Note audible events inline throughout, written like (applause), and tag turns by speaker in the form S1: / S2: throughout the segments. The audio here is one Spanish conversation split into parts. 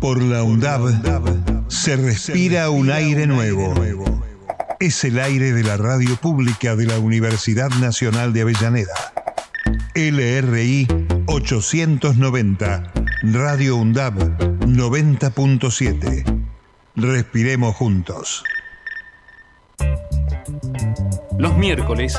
S1: Por la UNDAB se respira un aire nuevo. Es el aire de la radio pública de la Universidad Nacional de Avellaneda. LRI 890, Radio UNDAB 90.7. Respiremos juntos.
S2: Los miércoles,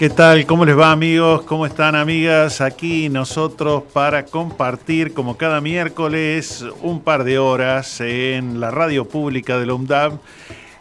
S3: ¿Qué tal? ¿Cómo les va amigos? ¿Cómo están amigas? Aquí nosotros para compartir como cada miércoles un par de horas en la radio pública de la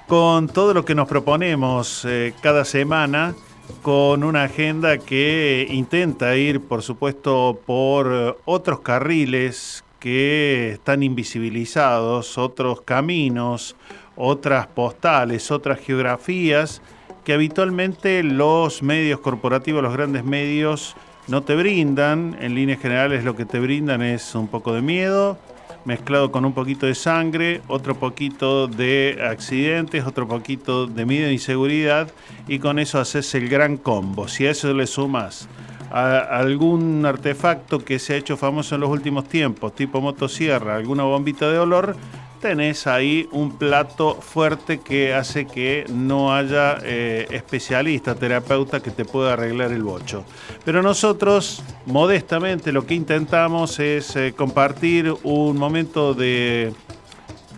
S3: con todo lo que nos proponemos eh, cada semana con una agenda que intenta ir por supuesto por otros carriles que están invisibilizados, otros caminos, otras postales, otras geografías que habitualmente los medios corporativos, los grandes medios, no te brindan. En líneas generales lo que te brindan es un poco de miedo, mezclado con un poquito de sangre, otro poquito de accidentes, otro poquito de miedo e inseguridad, y con eso haces el gran combo. Si a eso le sumas algún artefacto que se ha hecho famoso en los últimos tiempos, tipo motosierra, alguna bombita de olor, tenés ahí un plato fuerte que hace que no haya eh, especialista, terapeuta que te pueda arreglar el bocho. Pero nosotros, modestamente, lo que intentamos es eh, compartir un momento de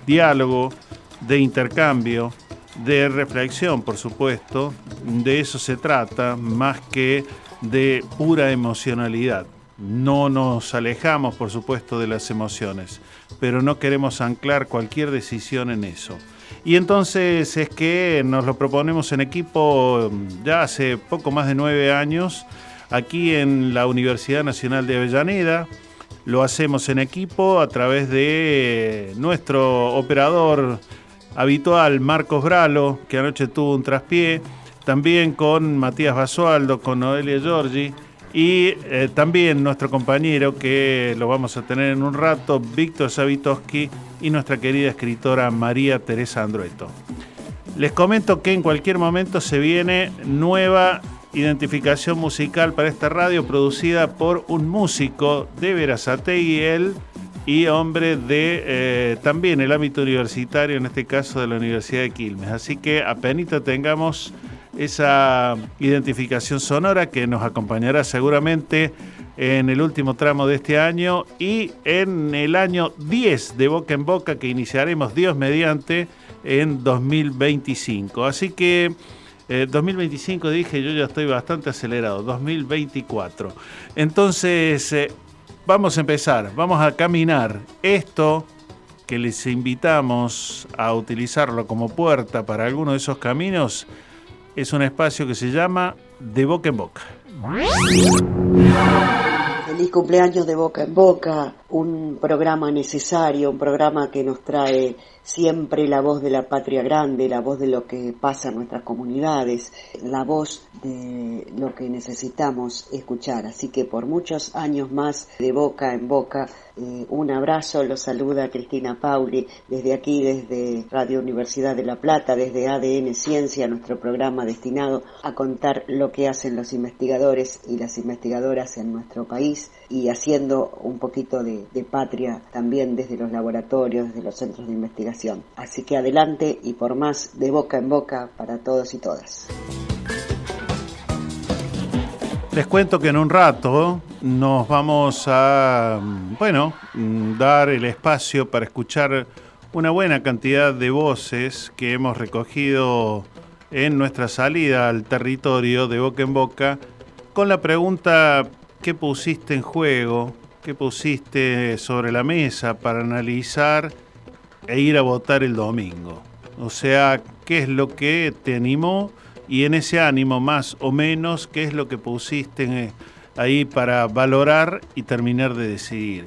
S3: diálogo, de intercambio, de reflexión, por supuesto. De eso se trata, más que de pura emocionalidad. No nos alejamos, por supuesto, de las emociones, pero no queremos anclar cualquier decisión en eso. Y entonces es que nos lo proponemos en equipo ya hace poco más de nueve años, aquí en la Universidad Nacional de Avellaneda. Lo hacemos en equipo a través de nuestro operador habitual, Marcos Bralo, que anoche tuvo un traspié, también con Matías Basualdo, con Noelia Giorgi y eh, también nuestro compañero que lo vamos a tener en un rato, Víctor Savitoski y nuestra querida escritora María Teresa Andrueto. Les comento que en cualquier momento se viene nueva identificación musical para esta radio producida por un músico de Verazategui, él y hombre de eh, también el ámbito universitario, en este caso de la Universidad de Quilmes. Así que apenas tengamos esa identificación sonora que nos acompañará seguramente en el último tramo de este año y en el año 10 de Boca en Boca que iniciaremos Dios mediante en 2025. Así que eh, 2025 dije, yo ya estoy bastante acelerado, 2024. Entonces, eh, vamos a empezar, vamos a caminar. Esto que les invitamos a utilizarlo como puerta para alguno de esos caminos es un espacio que se llama De Boca en Boca.
S4: Feliz cumpleaños de Boca en Boca, un programa necesario, un programa que nos trae siempre la voz de la patria grande, la voz de lo que pasa en nuestras comunidades, la voz de lo que necesitamos escuchar. Así que por muchos años más de Boca en Boca, eh, un abrazo, los saluda Cristina Pauli desde aquí, desde Radio Universidad de La Plata, desde ADN Ciencia, nuestro programa destinado a contar lo que hacen los investigadores y las investigadoras en nuestro país y haciendo un poquito de, de patria también desde los laboratorios, desde los centros de investigación. Así que adelante y por más de boca en boca para todos y todas.
S3: Les cuento que en un rato nos vamos a, bueno, dar el espacio para escuchar una buena cantidad de voces que hemos recogido en nuestra salida al territorio de boca en boca con la pregunta ¿qué pusiste en juego? ¿Qué pusiste sobre la mesa para analizar e ir a votar el domingo? O sea, ¿qué es lo que te animó? Y en ese ánimo, más o menos, ¿qué es lo que pusiste eh, ahí para valorar y terminar de decidir?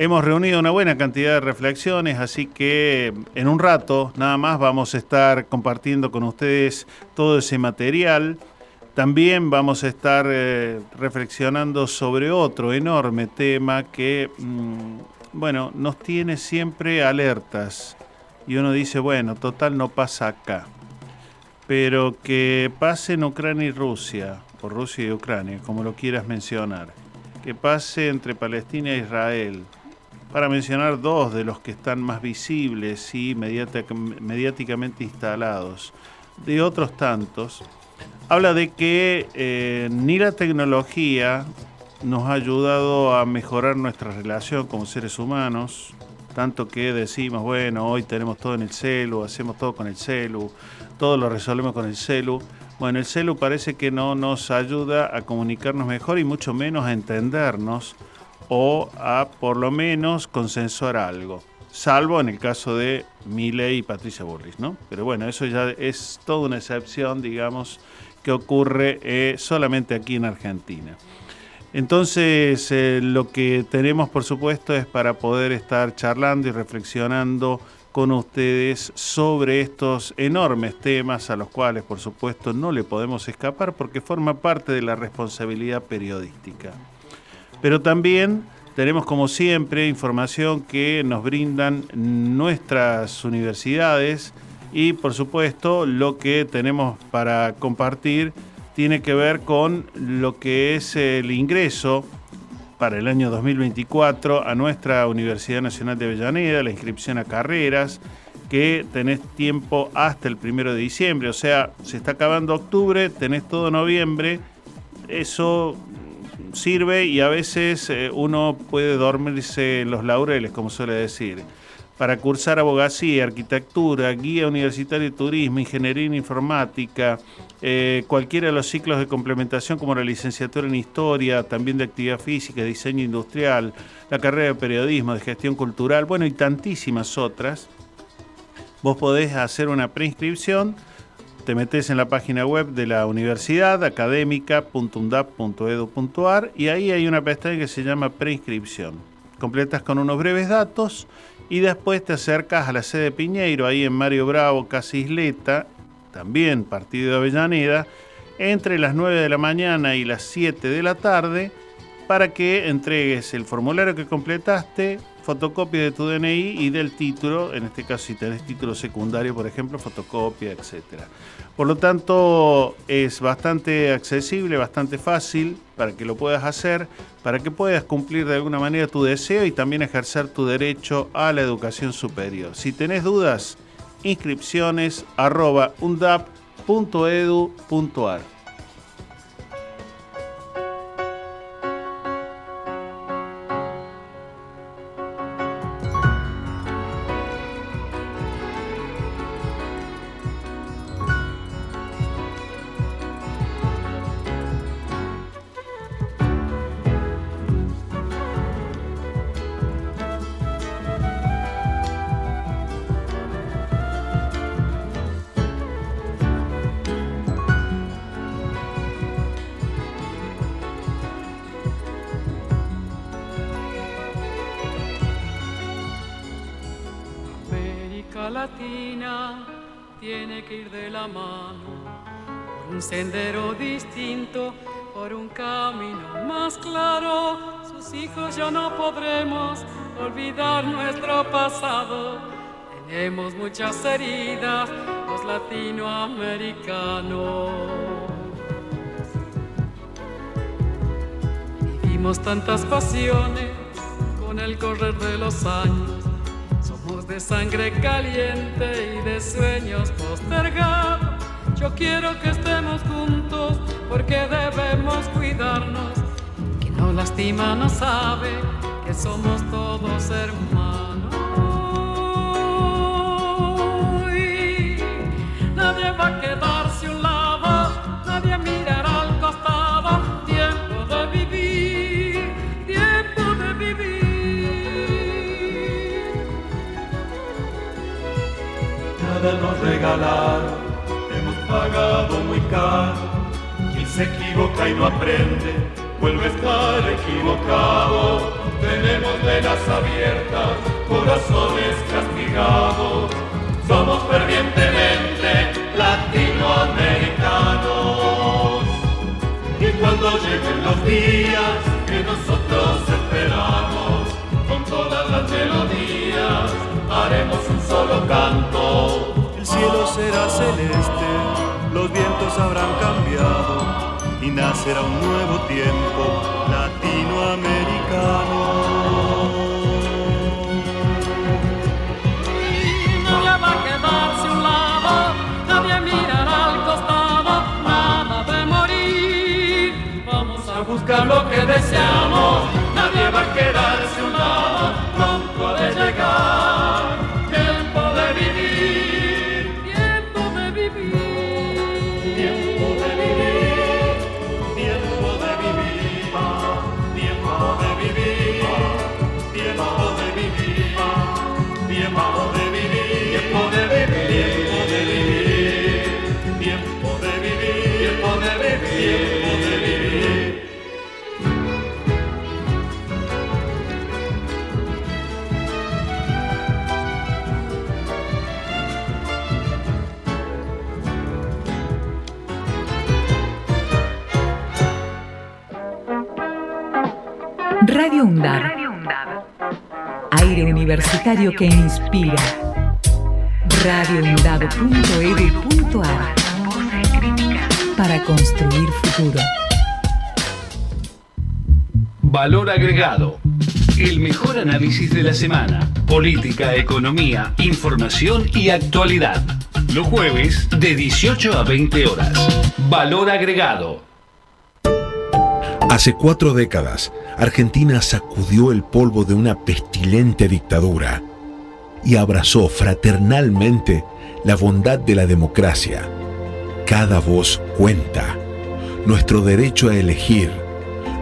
S3: Hemos reunido una buena cantidad de reflexiones, así que en un rato nada más vamos a estar compartiendo con ustedes todo ese material. También vamos a estar eh, reflexionando sobre otro enorme tema que, mm, bueno, nos tiene siempre alertas. Y uno dice, bueno, total no pasa acá. Pero que pase en Ucrania y Rusia, o Rusia y Ucrania, como lo quieras mencionar. Que pase entre Palestina e Israel, para mencionar dos de los que están más visibles y mediáticamente instalados, de otros tantos, habla de que eh, ni la tecnología nos ha ayudado a mejorar nuestra relación como seres humanos, tanto que decimos, bueno, hoy tenemos todo en el celu, hacemos todo con el celu, todo lo resolvemos con el celu. Bueno, el celu parece que no nos ayuda a comunicarnos mejor y mucho menos a entendernos o a por lo menos consensuar algo. Salvo en el caso de Miley y Patricia Burris, ¿no? Pero bueno, eso ya es toda una excepción, digamos, que ocurre eh, solamente aquí en Argentina. Entonces, eh, lo que tenemos, por supuesto, es para poder estar charlando y reflexionando con ustedes sobre estos enormes temas a los cuales, por supuesto, no le podemos escapar porque forma parte de la responsabilidad periodística. Pero también tenemos, como siempre, información que nos brindan nuestras universidades y, por supuesto, lo que tenemos para compartir tiene que ver con lo que es el ingreso para el año 2024 a nuestra Universidad Nacional de Avellaneda, la inscripción a carreras, que tenés tiempo hasta el primero de diciembre, o sea, se está acabando octubre, tenés todo noviembre, eso sirve y a veces eh, uno puede dormirse en los laureles, como suele decir. Para cursar abogacía, arquitectura, guía universitario de turismo, ingeniería informática, eh, cualquiera de los ciclos de complementación como la licenciatura en historia, también de actividad física, diseño industrial, la carrera de periodismo, de gestión cultural, bueno, y tantísimas otras, vos podés hacer una preinscripción te metes en la página web de la universidad académica.undap.edu.ar y ahí hay una pestaña que se llama preinscripción. Completas con unos breves datos y después te acercas a la sede de Piñeiro, ahí en Mario Bravo, casi Isleta, también partido de Avellaneda, entre las 9 de la mañana y las 7 de la tarde para que entregues el formulario que completaste, fotocopia de tu DNI y del título, en este caso si tenés título secundario, por ejemplo, fotocopia, etc. Por lo tanto, es bastante accesible, bastante fácil para que lo puedas hacer, para que puedas cumplir de alguna manera tu deseo y también ejercer tu derecho a la educación superior. Si tenés dudas, inscripciones arroba undap.edu.ar.
S5: Ya no podremos olvidar nuestro pasado. Tenemos muchas heridas, los latinoamericanos. Vivimos tantas pasiones con el correr de los años. Somos de sangre caliente y de sueños postergados Yo quiero que estemos juntos porque debemos cuidarnos. Lastima no sabe que somos todos hermanos. Y nadie va a quedarse un lado, nadie mirará al costado. Tiempo de vivir, tiempo de vivir.
S6: Nada nos regalaron, hemos pagado muy caro. Quien se equivoca y no aprende, vuelve a estar equivocado. Tenemos venas abiertas, corazones castigados. Somos fervientemente latinoamericanos. Y cuando lleguen los días que nosotros esperamos, con todas las melodías haremos un solo canto.
S7: El cielo será celeste, los vientos habrán cambiado y nacerá un nuevo tiempo latinoamericano.
S8: Universitario que inspira. radioundab.edu.ar Para construir futuro.
S2: Valor agregado. El mejor análisis de la semana. Política, economía, información y actualidad. Los jueves de 18 a 20 horas. Valor agregado.
S9: Hace cuatro décadas, Argentina sacudió el polvo de una pestilente dictadura y abrazó fraternalmente la bondad de la democracia. Cada voz cuenta. Nuestro derecho a elegir,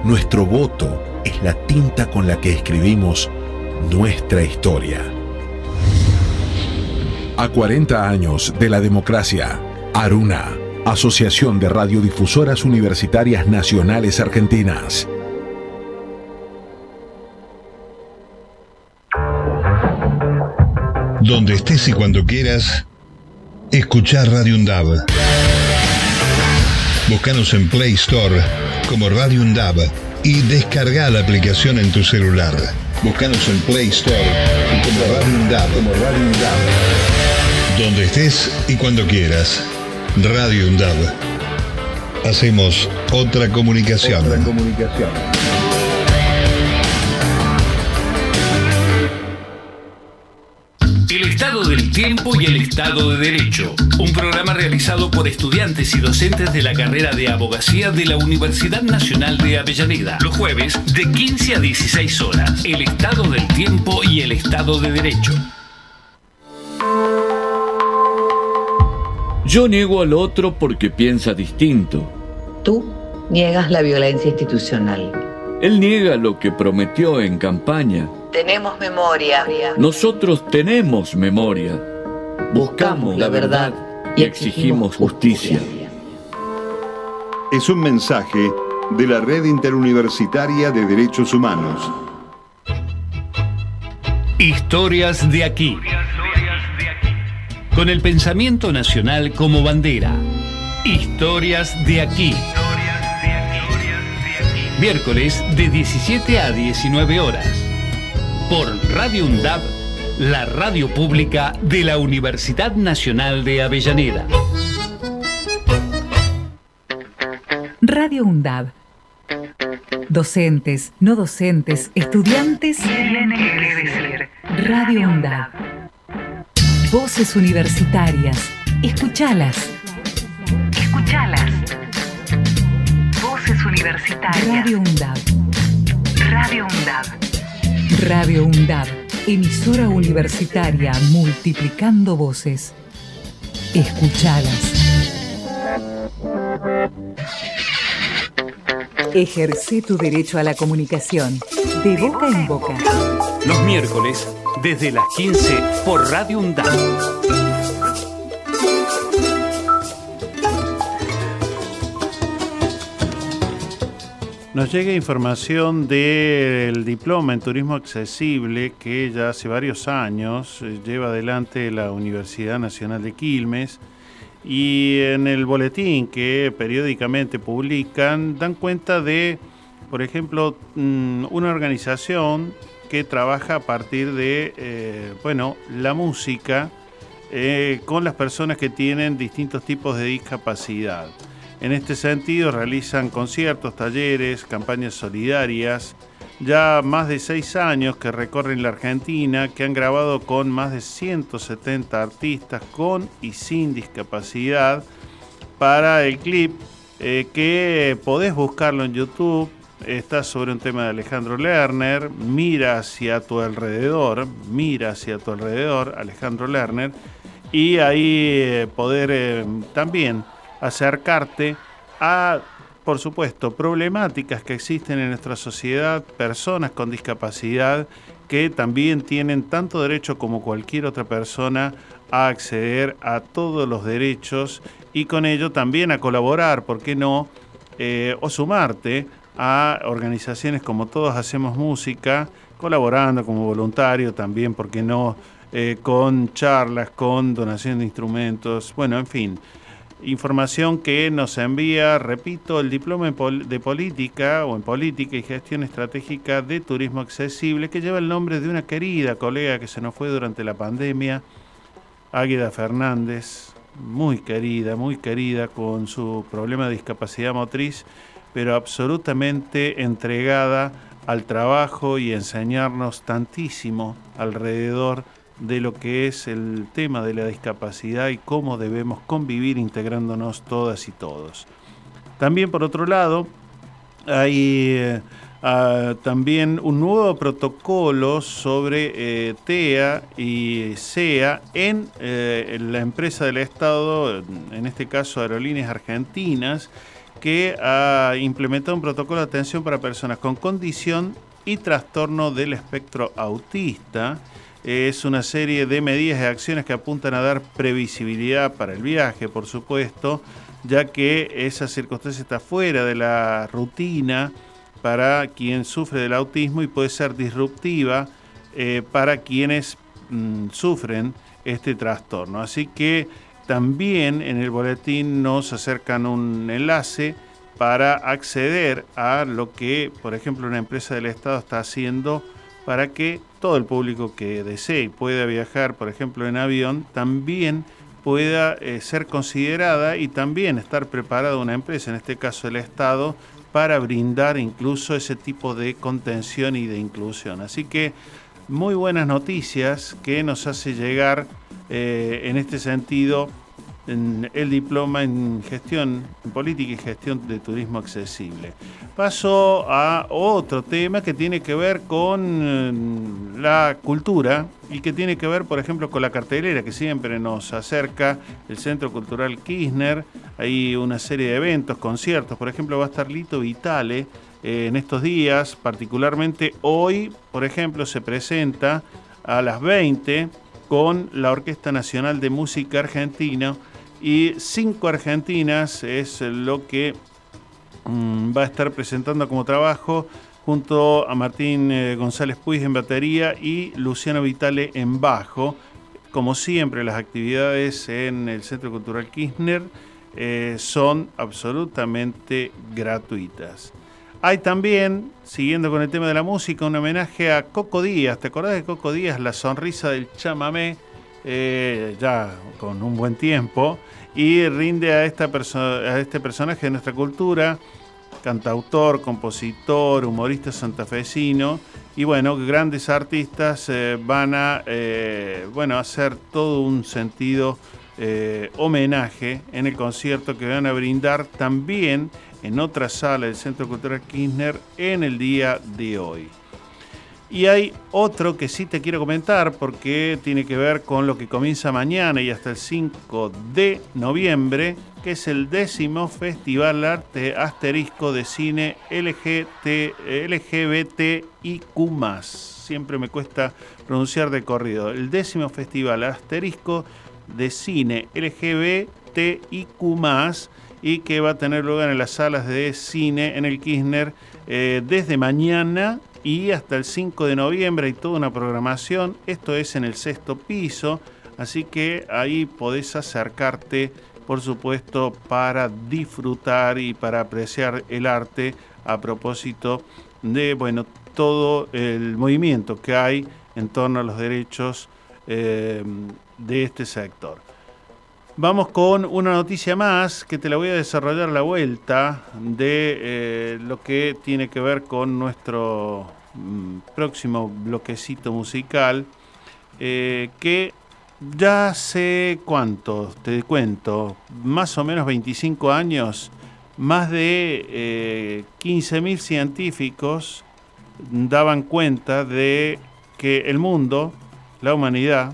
S9: nuestro voto es la tinta con la que escribimos nuestra historia. A 40 años de la democracia, Aruna, Asociación de Radiodifusoras Universitarias Nacionales Argentinas.
S1: Donde estés y cuando quieras, escuchar Radio Undab. Búscanos en Play Store como Radio Undab y descarga la aplicación en tu celular. Búscanos en Play Store como Radio Undab. Como. Donde estés y cuando quieras. Radio Undab. Hacemos otra comunicación.
S2: El Estado del Tiempo y el Estado de Derecho. Un programa realizado por estudiantes y docentes de la carrera de abogacía de la Universidad Nacional de Avellaneda. Los jueves de 15 a 16 horas. El Estado del Tiempo y el Estado de Derecho.
S10: Yo niego al otro porque piensa distinto.
S11: Tú niegas la violencia institucional.
S10: Él niega lo que prometió en campaña.
S11: Tenemos memoria.
S10: Nosotros tenemos memoria. Buscamos la verdad y exigimos justicia.
S12: Es un mensaje de la Red Interuniversitaria de Derechos Humanos.
S2: Historias de aquí. Con el pensamiento nacional como bandera. Historias de aquí. Miércoles de 17 a 19 horas. Por Radio UNDAB, la radio pública de la Universidad Nacional de Avellaneda.
S8: Radio UNDAB. Docentes, no docentes, estudiantes. Radio UNDAB. Voces universitarias. Escuchalas. Escuchalas. Voces universitarias. Radio UNDAB. Radio UNDAB. Radio UNDAB. Emisora universitaria multiplicando voces. Escuchalas. Ejerce tu derecho a la comunicación. De boca en boca.
S2: Los miércoles, desde las 15, por Radio UNDAB.
S3: Nos llega información del diploma en turismo accesible que ya hace varios años eh, lleva adelante la Universidad Nacional de Quilmes y en el boletín que periódicamente publican dan cuenta de, por ejemplo, mm, una organización que trabaja a partir de, eh, bueno, la música eh, con las personas que tienen distintos tipos de discapacidad. En este sentido realizan conciertos, talleres, campañas solidarias. Ya más de seis años que recorren la Argentina, que han grabado con más de 170 artistas con y sin discapacidad para el clip eh, que podés buscarlo en YouTube. Está sobre un tema de Alejandro Lerner. Mira hacia tu alrededor, mira hacia tu alrededor, Alejandro Lerner. Y ahí eh, poder eh, también acercarte a, por supuesto, problemáticas que existen en nuestra sociedad, personas con discapacidad que también tienen tanto derecho como cualquier otra persona a acceder a todos los derechos y con ello también a colaborar, ¿por qué no? Eh, o sumarte a organizaciones como Todos Hacemos Música, colaborando como voluntario también, ¿por qué no? Eh, con charlas, con donación de instrumentos, bueno, en fin información que nos envía, repito, el diploma de política o en política y gestión estratégica de turismo accesible que lleva el nombre de una querida colega que se nos fue durante la pandemia, Águeda Fernández, muy querida, muy querida con su problema de discapacidad motriz, pero absolutamente entregada al trabajo y enseñarnos tantísimo alrededor de lo que es el tema de la discapacidad y cómo debemos convivir integrándonos todas y todos. También por otro lado, hay eh, también un nuevo protocolo sobre eh, TEA y SEA en, eh, en la empresa del Estado, en este caso Aerolíneas Argentinas, que ha implementado un protocolo de atención para personas con condición y trastorno del espectro autista es una serie de medidas y acciones que apuntan a dar previsibilidad para el viaje, por supuesto, ya que esa circunstancia está fuera de la rutina para quien sufre del autismo y puede ser disruptiva eh, para quienes mm, sufren este trastorno. Así que también en el boletín nos acercan un enlace para acceder a lo que, por ejemplo, una empresa del Estado está haciendo para que todo el público que desee y pueda viajar, por ejemplo, en avión, también pueda eh, ser considerada y también estar preparada una empresa, en este caso el Estado, para brindar incluso ese tipo de contención y de inclusión. Así que muy buenas noticias que nos hace llegar eh, en este sentido el diploma en gestión, en política y gestión de turismo accesible. Paso a otro tema que tiene que ver con eh, la cultura y que tiene que ver, por ejemplo, con la cartelera que siempre nos acerca el Centro Cultural Kirchner. Hay una serie de eventos, conciertos, por ejemplo, va a estar Lito Vitale eh, en estos días, particularmente hoy, por ejemplo, se presenta a las 20 con la Orquesta Nacional de Música Argentina y cinco argentinas es lo que mm, va a estar presentando como trabajo junto a Martín eh, González Puig en batería y Luciano Vitale en bajo. Como siempre, las actividades en el Centro Cultural Kirchner eh, son absolutamente gratuitas. Hay también, siguiendo con el tema de la música, un homenaje a Coco Díaz. ¿Te acordás de Coco Díaz? La sonrisa del chamamé eh, ya con un buen tiempo, y rinde a, esta a este personaje de nuestra cultura, cantautor, compositor, humorista santafesino, y bueno, grandes artistas eh, van a eh, bueno, hacer todo un sentido homenaje en el concierto que van a brindar también en otra sala del Centro Cultural Kirchner en el día de hoy. Y hay otro que sí te quiero comentar porque tiene que ver con lo que comienza mañana y hasta el 5 de noviembre, que es el décimo Festival Arte Asterisco de Cine LGBT, LGBTIQ. Siempre me cuesta pronunciar de corrido. El décimo Festival Asterisco de Cine LGBTIQ y que va a tener lugar en las salas de cine en el Kirchner eh, desde mañana y hasta el 5 de noviembre hay toda una programación. Esto es en el sexto piso, así que ahí podés acercarte, por supuesto, para disfrutar y para apreciar el arte a propósito de, bueno, todo el movimiento que hay en torno a los derechos eh, de este sector. Vamos con una noticia más que te la voy a desarrollar la vuelta de eh, lo que tiene que ver con nuestro mm, próximo bloquecito musical, eh, que ya hace cuánto, te cuento, más o menos 25 años, más de 15.000 eh, científicos daban cuenta de que el mundo, la humanidad,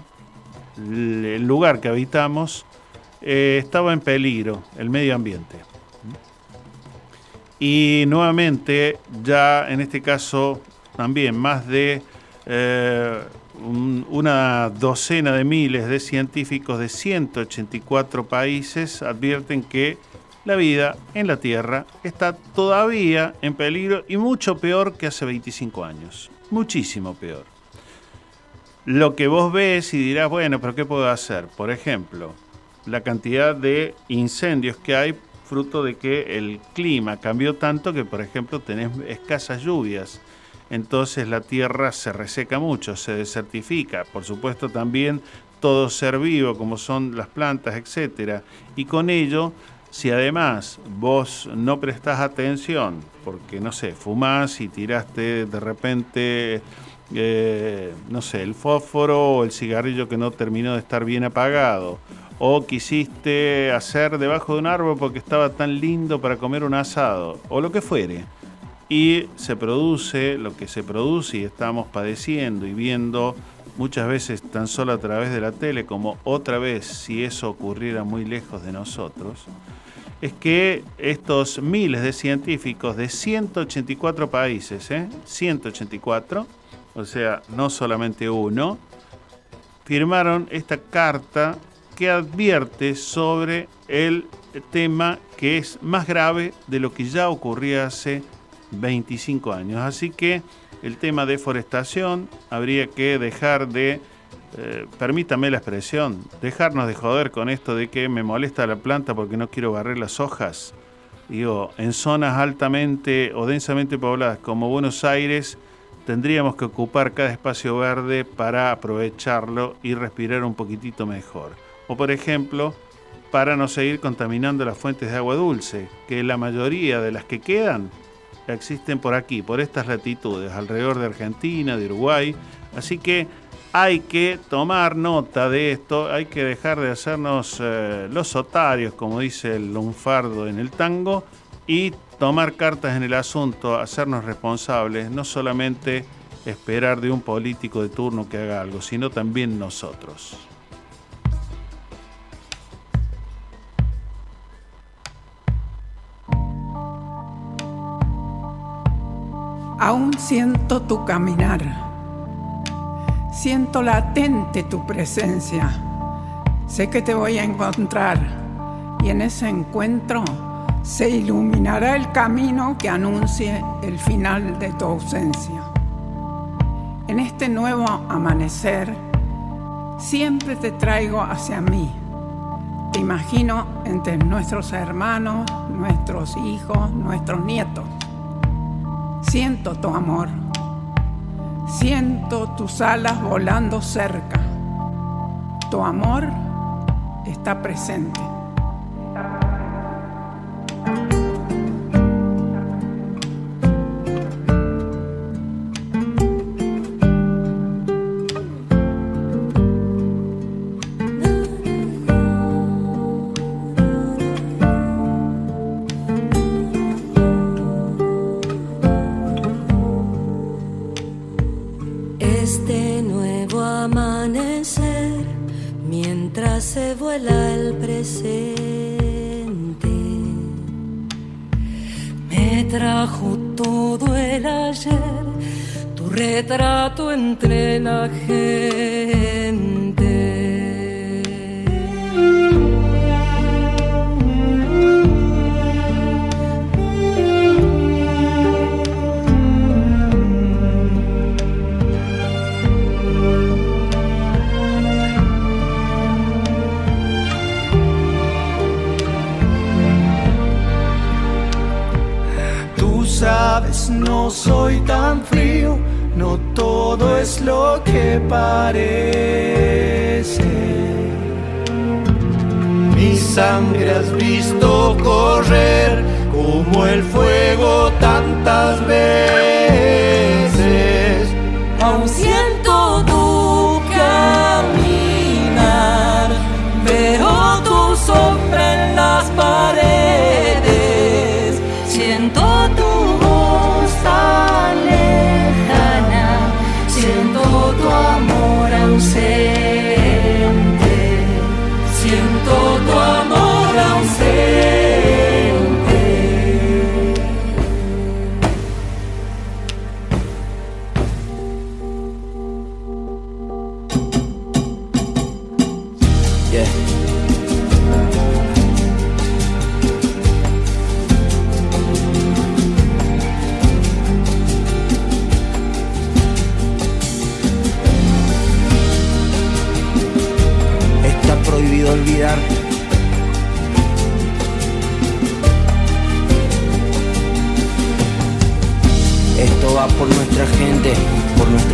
S3: el lugar que habitamos, eh, estaba en peligro el medio ambiente. Y nuevamente, ya en este caso, también más de eh, una docena de miles de científicos de 184 países advierten que la vida en la Tierra está todavía en peligro y mucho peor que hace 25 años. Muchísimo peor. Lo que vos ves y dirás, bueno, pero ¿qué puedo hacer? Por ejemplo, la cantidad de incendios que hay fruto de que el clima cambió tanto que, por ejemplo, tenés escasas lluvias. Entonces la tierra se reseca mucho, se desertifica. Por supuesto también todo ser vivo, como son las plantas, etc. Y con ello, si además vos no prestás atención, porque no sé, fumás y tiraste de repente, eh, no sé, el fósforo o el cigarrillo que no terminó de estar bien apagado, o quisiste hacer debajo de un árbol porque estaba tan lindo para comer un asado, o lo que fuere. Y se produce lo que se produce y estamos padeciendo y viendo muchas veces tan solo a través de la tele como otra vez si eso ocurriera muy lejos de nosotros, es que estos miles de científicos de 184 países, ¿eh? 184, o sea, no solamente uno, firmaron esta carta que advierte sobre el tema que es más grave de lo que ya ocurría hace 25 años. Así que el tema deforestación habría que dejar de, eh, permítame la expresión, dejarnos de joder con esto de que me molesta la planta porque no quiero barrer las hojas. Digo, en zonas altamente o densamente pobladas como Buenos Aires, tendríamos que ocupar cada espacio verde para aprovecharlo y respirar un poquitito mejor por ejemplo para no seguir contaminando las fuentes de agua dulce, que la mayoría de las que quedan existen por aquí, por estas latitudes, alrededor de Argentina, de Uruguay, así que hay que tomar nota de esto, hay que dejar de hacernos eh, los otarios, como dice el lunfardo en el tango, y tomar cartas en el asunto, hacernos responsables, no solamente esperar de un político de turno que haga algo, sino también nosotros.
S13: Aún siento tu caminar, siento latente tu presencia. Sé que te voy a encontrar y en ese encuentro se iluminará el camino que anuncie el final de tu ausencia. En este nuevo amanecer, siempre te traigo hacia mí. Te imagino entre nuestros hermanos, nuestros hijos, nuestros nietos. Siento tu amor. Siento tus alas volando cerca. Tu amor está presente.
S14: Entre
S15: sangre has visto correr como el fuego tantas veces.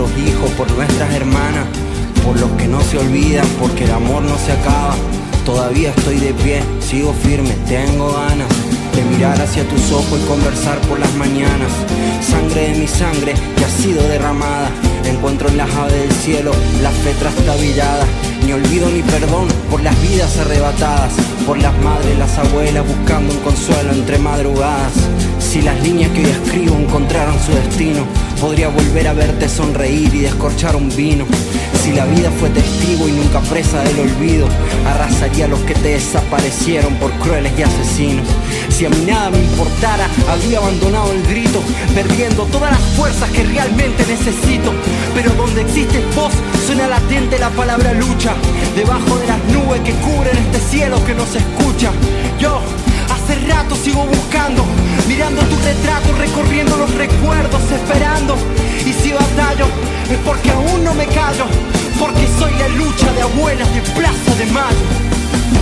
S16: Nuestros hijos, por nuestras hermanas, por los que no se olvidan, porque el amor no se acaba. Todavía estoy de pie, sigo firme, tengo ganas de mirar hacia tus ojos y conversar por las mañanas. Sangre de mi sangre que ha sido derramada. Encuentro en las aves del cielo la fe trastabillada. Ni olvido ni perdón por las vidas arrebatadas, por las madres, las abuelas buscando un consuelo entre madrugadas. Si las líneas que hoy escribo encontraron su destino, podría volver a verte sonreír y descorchar un vino. Si la vida fue testigo y nunca presa del olvido, arrasaría a los que te desaparecieron por crueles y asesinos. Si a mí nada me importara, habría abandonado el grito, perdiendo todas las fuerzas que realmente necesito. Pero donde existe voz, suena latente la palabra lucha. Debajo de las nubes que cubren este cielo que nos escucha. Yo sigo buscando, mirando tu retrato, recorriendo los recuerdos, esperando. Y si batallo, es porque aún no me callo, porque soy la lucha de abuelas de Plaza de Mayo.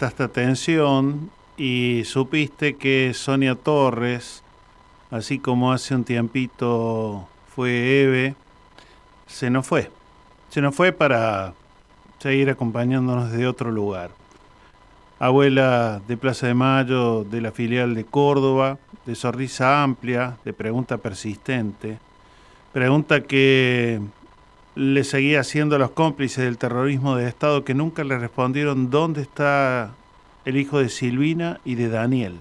S3: Prestaste atención y supiste que Sonia Torres, así como hace un tiempito fue Eve, se nos fue. Se nos fue para seguir acompañándonos de otro lugar. Abuela de Plaza de Mayo, de la filial de Córdoba, de sonrisa amplia, de pregunta persistente, pregunta que le seguía haciendo a los cómplices del terrorismo de Estado que nunca le respondieron dónde está el hijo de Silvina y de Daniel.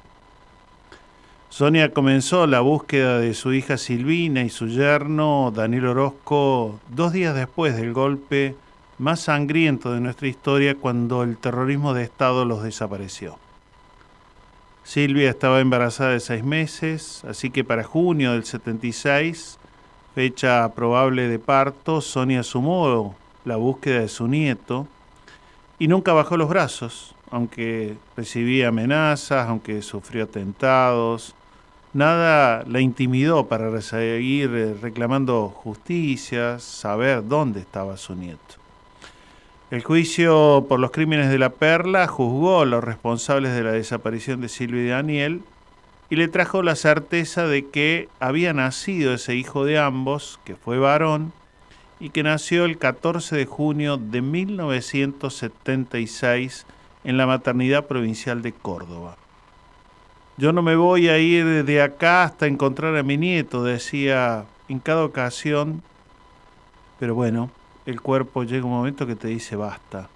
S3: Sonia comenzó la búsqueda de su hija Silvina y su yerno Daniel Orozco dos días después del golpe más sangriento de nuestra historia cuando el terrorismo de Estado los desapareció. Silvia estaba embarazada de seis meses, así que para junio del 76, fecha probable de parto, Sonia sumó la búsqueda de su nieto y nunca bajó los brazos, aunque recibía amenazas, aunque sufrió atentados, Nada la intimidó para seguir eh, reclamando justicia, saber dónde estaba su nieto. El juicio por los crímenes de la Perla juzgó a los responsables de la desaparición de Silvia y Daniel y le trajo la certeza de que había nacido ese hijo de ambos, que fue varón, y que nació el 14 de junio de 1976 en la maternidad provincial de Córdoba. Yo no me voy a ir de acá hasta encontrar a mi nieto, decía en cada ocasión, pero bueno, el cuerpo llega un momento que te dice basta.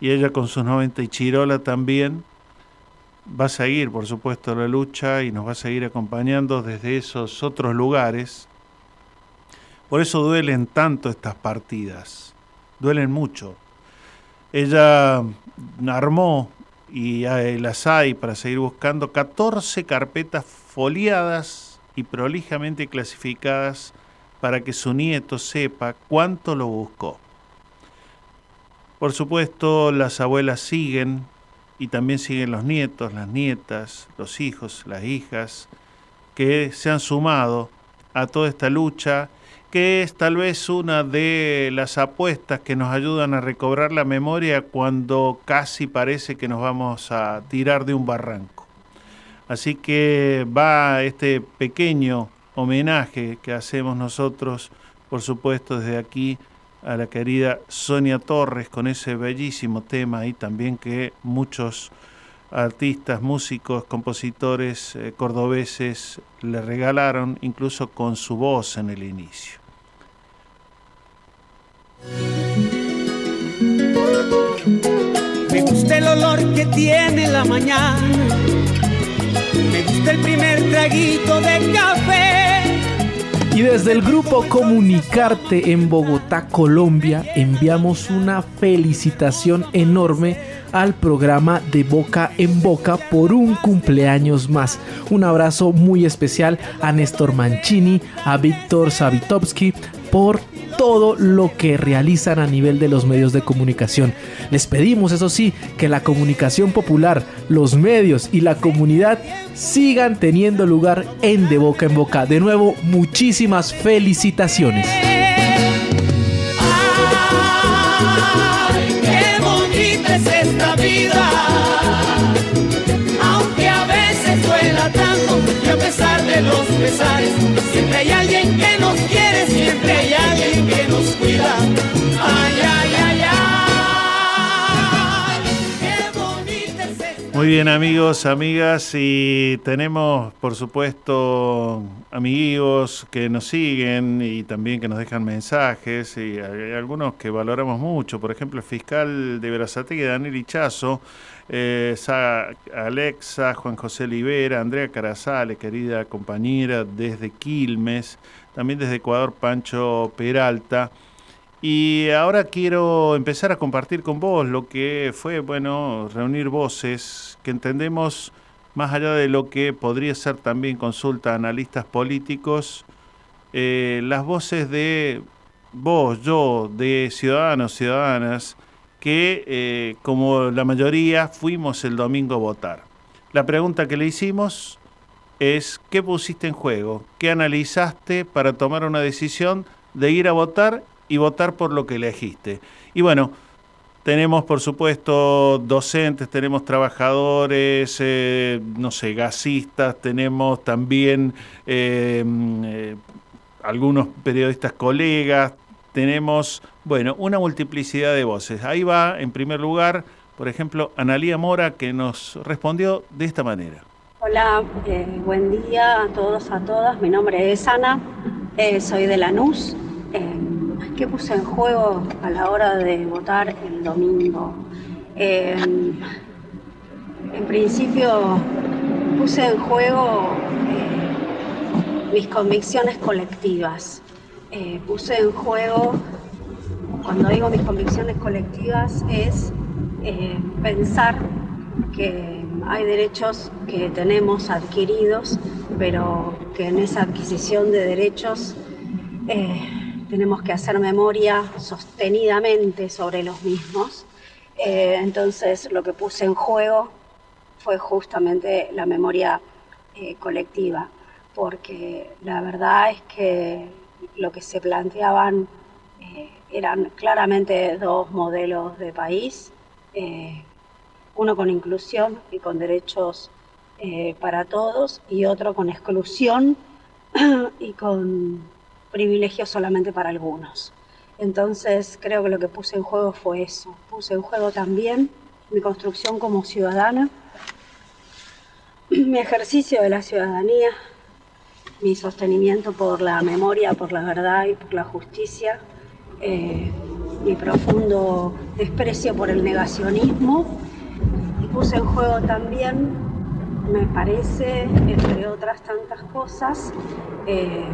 S3: Y ella con sus 90 y Chirola también va a seguir, por supuesto, la lucha y nos va a seguir acompañando desde esos otros lugares. Por eso duelen tanto estas partidas, duelen mucho. Ella armó y las hay para seguir buscando 14 carpetas foliadas y prolijamente clasificadas para que su nieto sepa cuánto lo buscó. Por supuesto, las abuelas siguen y también siguen los nietos, las nietas, los hijos, las hijas, que se han sumado a toda esta lucha que es tal vez una de las apuestas que nos ayudan a recobrar la memoria cuando casi parece que nos vamos a tirar de un barranco. Así que va este pequeño homenaje que hacemos nosotros, por supuesto, desde aquí a la querida Sonia Torres con ese bellísimo tema y también que muchos artistas, músicos, compositores eh, cordobeses le regalaron incluso con su voz en el inicio.
S17: Me gusta el olor que tiene la mañana. Me gusta el primer traguito de café.
S18: Y desde el grupo Comunicarte en Bogotá, Colombia, enviamos una felicitación enorme al programa de Boca en Boca por un cumpleaños más. Un abrazo muy especial a Néstor Mancini, a Víctor Savitovsky por todo lo que realizan a nivel de los medios de comunicación. Les pedimos, eso sí, que la comunicación popular, los medios y la comunidad sigan teniendo lugar en De Boca en Boca. De nuevo, muchísimas felicitaciones.
S17: Aunque a veces duela tanto y a pesar de los pesares, siempre hay alguien que
S3: Muy bien amigos, amigas, y tenemos por supuesto amigos que nos siguen y también que nos dejan mensajes y hay algunos que valoramos mucho, por ejemplo el fiscal de Verazategui, Daniel Ichazo, eh, Alexa, Juan José Libera, Andrea Carazale, querida compañera desde Quilmes, también desde Ecuador Pancho Peralta. Y ahora quiero empezar a compartir con vos lo que fue, bueno, reunir voces que entendemos más allá de lo que podría ser también consulta a analistas políticos, eh, las voces de vos, yo, de ciudadanos, ciudadanas, que eh, como la mayoría fuimos el domingo a votar. La pregunta que le hicimos es, ¿qué pusiste en juego? ¿Qué analizaste para tomar una decisión de ir a votar y votar por lo que elegiste? Y bueno, Tenemos, por supuesto, docentes, tenemos trabajadores, eh, no sé, gasistas, tenemos también eh, eh, algunos periodistas colegas, tenemos, bueno, una multiplicidad de voces. Ahí va, en primer lugar, por ejemplo, Analía Mora, que nos respondió de esta manera.
S19: Hola, buen día a todos, a todas. Mi nombre es Ana, soy de Lanús. ¿Qué puse en juego a la hora de votar el domingo? en principio puse en juego eh, mis convicciones colectivas. Eh, puse en juego, cuando digo mis convicciones colectivas, es eh, pensar que hay derechos que tenemos adquiridos, pero que en esa adquisición de derechos tenemos que hacer memoria sostenidamente sobre los mismos. Eh, entonces lo que puse en juego fue justamente la memoria eh, colectiva, porque la verdad es que lo que se planteaban eh, eran claramente dos modelos de país, uno con inclusión y con derechos para todos y otro con exclusión (clears throat) y con privilegio solamente para algunos. Entonces creo que lo que puse en juego fue eso. Puse en juego también mi construcción como ciudadana, (clears throat) mi ejercicio de la ciudadanía, mi sostenimiento por la memoria, por la verdad y por la justicia, eh, mi profundo desprecio por el negacionismo puse en juego también, me parece, entre otras tantas cosas, eh,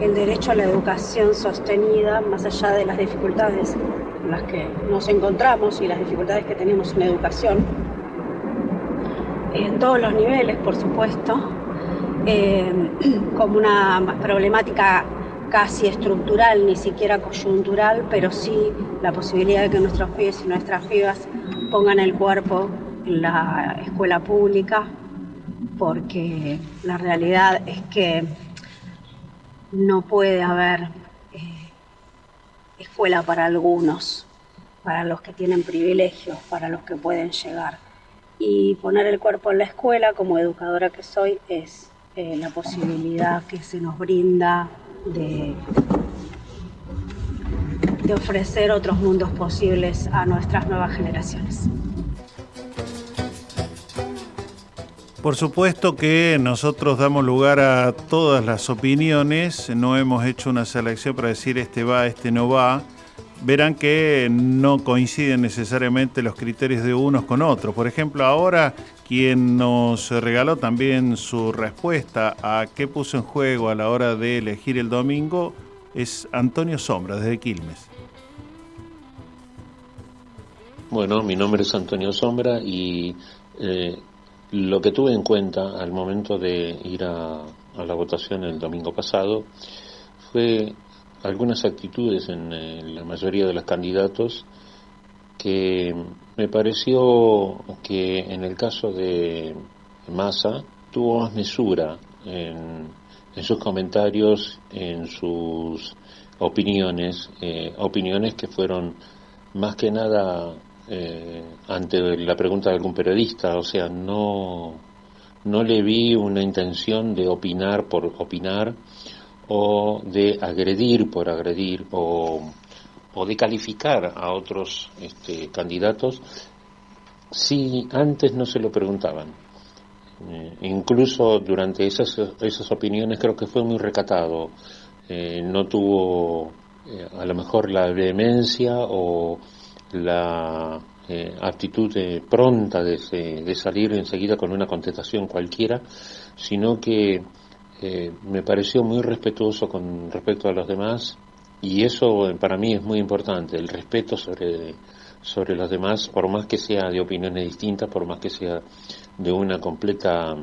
S19: el derecho a la educación sostenida más allá de las dificultades en las que nos encontramos y las dificultades que tenemos en educación, en todos los niveles, por supuesto, eh, (clears throat) como una problemática casi estructural, ni siquiera coyuntural, pero sí la posibilidad de que nuestros pibes y nuestras pibas pongan el cuerpo en la escuela pública, porque la realidad es que no puede haber eh, escuela para algunos, para los que tienen privilegios, para los que pueden llegar. Y poner el cuerpo en la escuela, como educadora que soy, es eh, la posibilidad que se nos brinda de, ofrecer otros mundos posibles a nuestras nuevas generaciones.
S3: Por supuesto que nosotros damos lugar a todas las opiniones, no hemos hecho una selección para decir este va, este no va. Verán que no coinciden necesariamente los criterios de unos con otros. Por ejemplo, ahora quien nos regaló también su respuesta a qué puso en juego a la hora de elegir el domingo es Antonio Sombra, desde Quilmes.
S20: Bueno, mi nombre es Antonio Sombra y eh, lo que tuve en cuenta al momento de ir a, la votación el domingo pasado fue algunas actitudes en, la mayoría de los candidatos que me pareció que en el caso de Massa tuvo más mesura en, sus comentarios, en sus opiniones, eh, opiniones que fueron más que nada eh, ante la pregunta de algún periodista, o sea, no, no le vi una intención de opinar por opinar o de agredir por agredir o, o de calificar a otros este, candidatos si antes no se lo preguntaban. Eh, incluso durante esas, esas opiniones creo que fue muy recatado. Eh, no tuvo a lo mejor la vehemencia o la eh, actitud pronta de, de, salir enseguida con una contestación cualquiera, sino que eh, me pareció muy respetuoso con respecto a los demás y eso para mí es muy importante, el respeto sobre, sobre los demás, por más que sea de opiniones distintas, por más que sea de una completa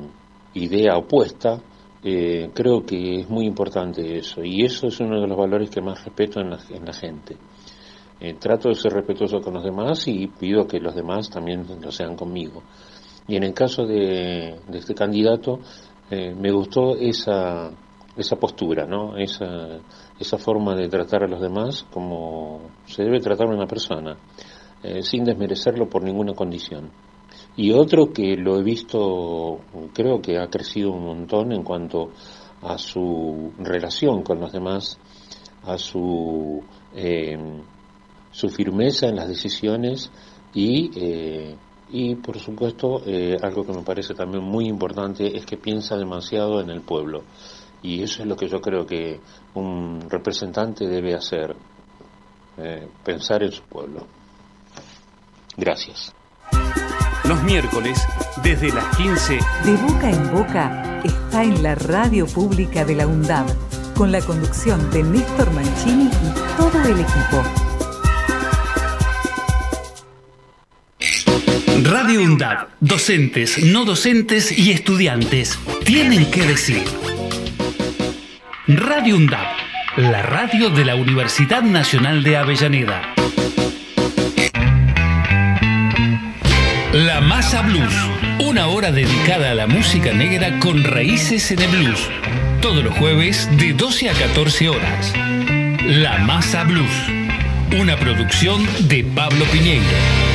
S20: idea opuesta, eh, creo que es muy importante eso y eso es uno de los valores que más respeto en la, en la gente. Eh, trato de ser respetuoso con los demás y pido que los demás también lo sean conmigo. Y en el caso de, este candidato, eh, me gustó esa, esa postura, ¿no? Esa, esa forma de tratar a los demás como se debe tratar a una persona. eh, sin desmerecerlo por ninguna condición. Y otro que lo he visto, creo que ha crecido un montón en cuanto a su relación con los demás, a su, eh, su firmeza en las decisiones y, eh, y por supuesto, algo que me parece también muy importante es que piensa demasiado en el pueblo. Y eso es lo que yo creo que un representante debe hacer, pensar en su pueblo. Gracias.
S2: Los miércoles, desde las 15.
S8: De boca en boca está en la radio pública de la UNDAB, con la conducción de Néstor Mancini y todo el equipo.
S2: Radio UNDAB, docentes, no docentes y estudiantes tienen que decir. Radio UNDAB, la radio de la Universidad Nacional de Avellaneda. La Masa Blues, una hora dedicada a la música negra con raíces en el blues. Todos los jueves de 12 a 14 horas. La Masa Blues, una producción de Pablo Piñeiro.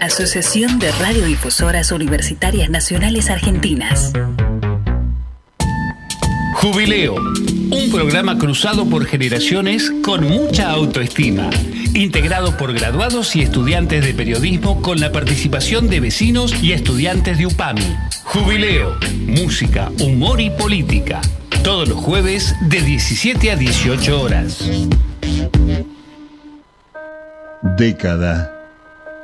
S21: Asociación de Radiodifusoras Universitarias Nacionales Argentinas.
S2: Jubileo, un programa cruzado por generaciones con mucha autoestima, integrado por graduados y estudiantes de periodismo con la participación de vecinos y estudiantes de UPAMI. Jubileo, música, humor y política. Todos los jueves de 17 a 18 horas.
S1: Década.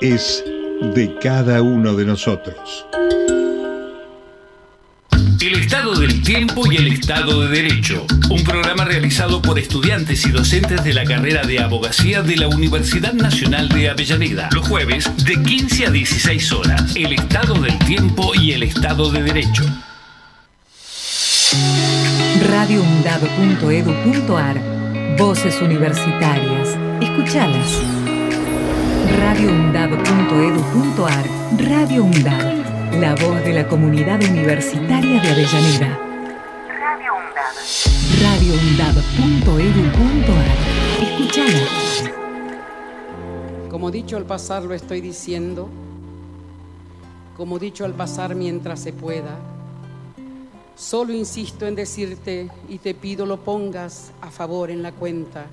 S1: es de cada uno de nosotros.
S2: El estado del tiempo y el estado de derecho. Un programa realizado por estudiantes y docentes de la carrera de abogacía de la Universidad Nacional de Avellaneda. Los jueves de 15 a 16 horas. El estado del tiempo y el estado de derecho.
S8: radioundab.edu.ar Voces universitarias. Escuchalas. radioundab.edu.ar Radio UNDAB. La voz de la comunidad universitaria de Avellaneda. Radio UNDAB. radioundab.edu.ar Escuchala.
S22: Como dicho al pasar lo estoy diciendo, como dicho al pasar mientras se pueda, solo insisto en decirte y te pido lo pongas a favor en la cuenta.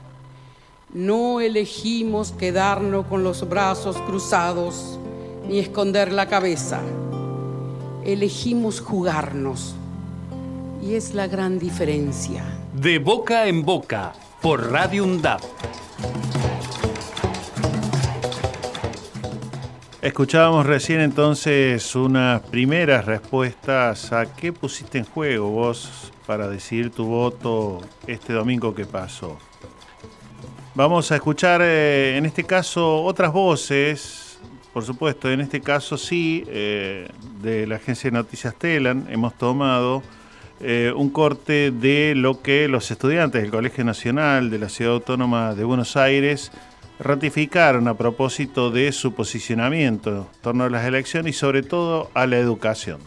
S22: No elegimos quedarnos con los brazos cruzados ni esconder la cabeza. Elegimos jugarnos. Y es la gran diferencia.
S2: De boca en boca, por Radio UNDAP.
S3: Escuchábamos recién entonces unas primeras respuestas a qué pusiste en juego vos para decidir tu voto este domingo que pasó. Vamos a escuchar eh, en este caso otras voces, por supuesto, en este caso sí, eh, de la agencia de noticias Telan, hemos tomado eh, un corte de lo que los estudiantes del Colegio Nacional de la Ciudad Autónoma de Buenos Aires ratificaron a propósito de su posicionamiento en torno a las elecciones y sobre todo a la educación.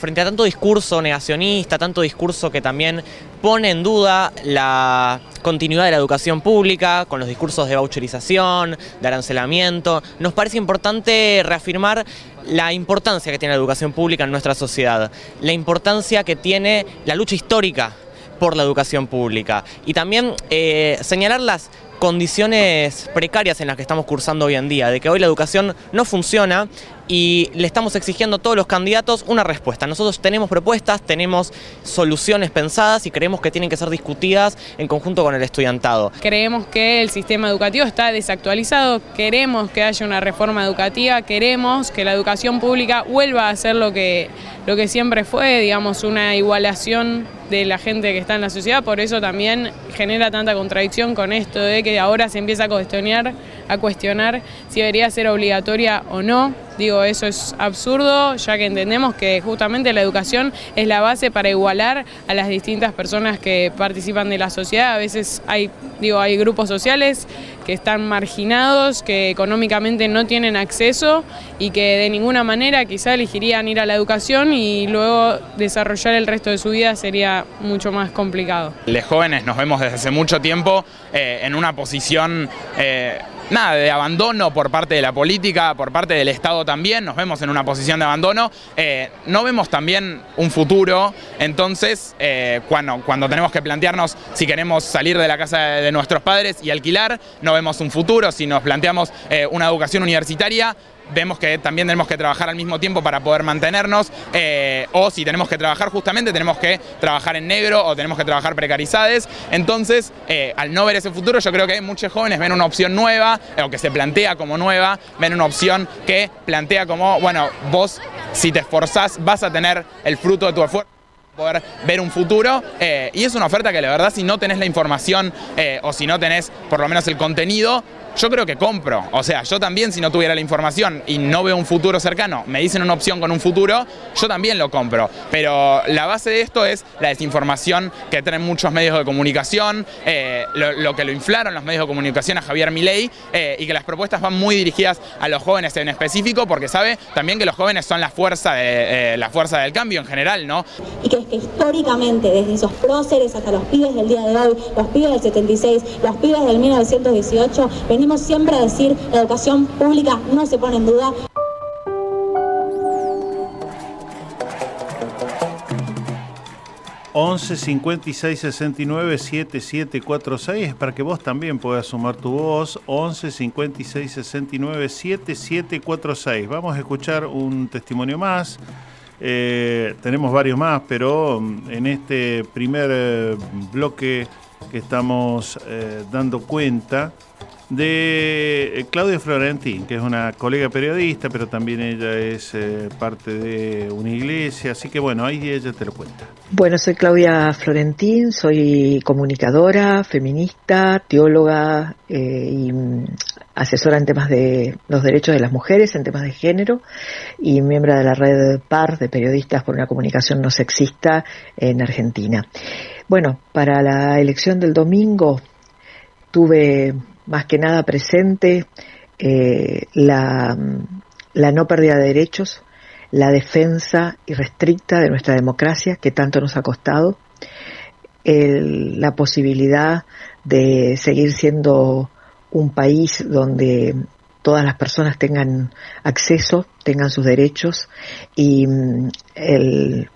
S23: Frente a tanto discurso negacionista, tanto discurso que también pone en duda la continuidad de la educación pública, con los discursos de voucherización, de arancelamiento, nos parece importante reafirmar la importancia que tiene la educación pública en nuestra sociedad, la importancia que tiene la lucha histórica por la educación pública. Y también eh, señalar las condiciones precarias en las que estamos cursando hoy en día, de que hoy la educación no funciona y le estamos exigiendo a todos los candidatos una respuesta. Nosotros tenemos propuestas, tenemos soluciones pensadas y creemos que tienen que ser discutidas en conjunto con el estudiantado.
S24: Creemos que el sistema educativo está desactualizado, queremos que haya una reforma educativa, queremos que la educación pública vuelva a ser lo que, lo que siempre fue, digamos, una igualación de la gente que está en la sociedad, por eso también genera tanta contradicción con esto de que ahora se empieza a cuestionar, a cuestionar si debería ser obligatoria o no. Digo, eso es absurdo, ya que entendemos que justamente la educación es la base para igualar a las distintas personas que participan de la sociedad. A veces hay, digo, hay grupos sociales que están marginados, que económicamente no tienen acceso y que de ninguna manera quizá elegirían ir a la educación y luego desarrollar el resto de su vida sería mucho más complicado.
S25: Los jóvenes nos vemos desde hace mucho tiempo eh, en una posición... Eh, nada, de abandono por parte de la política, por parte del Estado también, nos vemos en una posición de abandono, eh, no vemos también un futuro, entonces eh, cuando, tenemos que plantearnos si queremos salir de la casa de, nuestros padres y alquilar, no vemos un futuro, si nos planteamos eh, una educación universitaria, vemos que también tenemos que trabajar al mismo tiempo para poder mantenernos, eh, o si tenemos que trabajar justamente, tenemos que trabajar en negro o tenemos que trabajar precarizades. Entonces, eh, al no ver ese futuro, yo creo que muchos jóvenes ven una opción nueva, o que se plantea como nueva, ven una opción que plantea como, bueno, vos si te esforzás vas a tener el fruto de tu esfuerzo poder ver un futuro eh, y es una oferta que la verdad si no tenés la información o si no tenés por lo menos el contenido yo creo que compro. O sea, yo también si no tuviera la información y no veo un futuro cercano, me dicen una opción con un futuro, yo también lo compro. Pero la base de esto es la desinformación que traen muchos medios de comunicación, eh, lo, que lo inflaron los medios de comunicación a Javier Milei eh, y que las propuestas van muy dirigidas a los jóvenes en específico porque sabe también que los jóvenes son la fuerza, de, eh, la fuerza del cambio en general, ¿no?
S26: Y que, que históricamente, desde esos próceres hasta los pibes del día de hoy, los pibes del 76, los pibes del 1918, venimos siempre a decir, la educación pública no se pone en duda.
S3: ...11 56 69 7746... ...es para que vos también puedas sumar tu voz... ...11 56 69 7746... ...vamos a escuchar un testimonio más... Eh, tenemos varios más, pero mm, en este primer eh, bloque que estamos eh, dando cuenta de eh, Claudia Florentín, que es una colega periodista, pero también ella es eh, parte de una iglesia, así que bueno, ahí ella te lo cuenta.
S27: Bueno, soy Claudia Florentín, soy comunicadora, feminista, teóloga eh, y mm, asesora en temas de los derechos de las mujeres, en temas de género y miembro de la red PAR de periodistas por una comunicación no sexista en Argentina. Bueno, para la elección del domingo tuve más que nada presente eh, la, no pérdida de derechos, la defensa irrestricta de nuestra democracia que tanto nos ha costado, la posibilidad de seguir siendo un país donde todas las personas tengan acceso, tengan sus derechos y mm, el,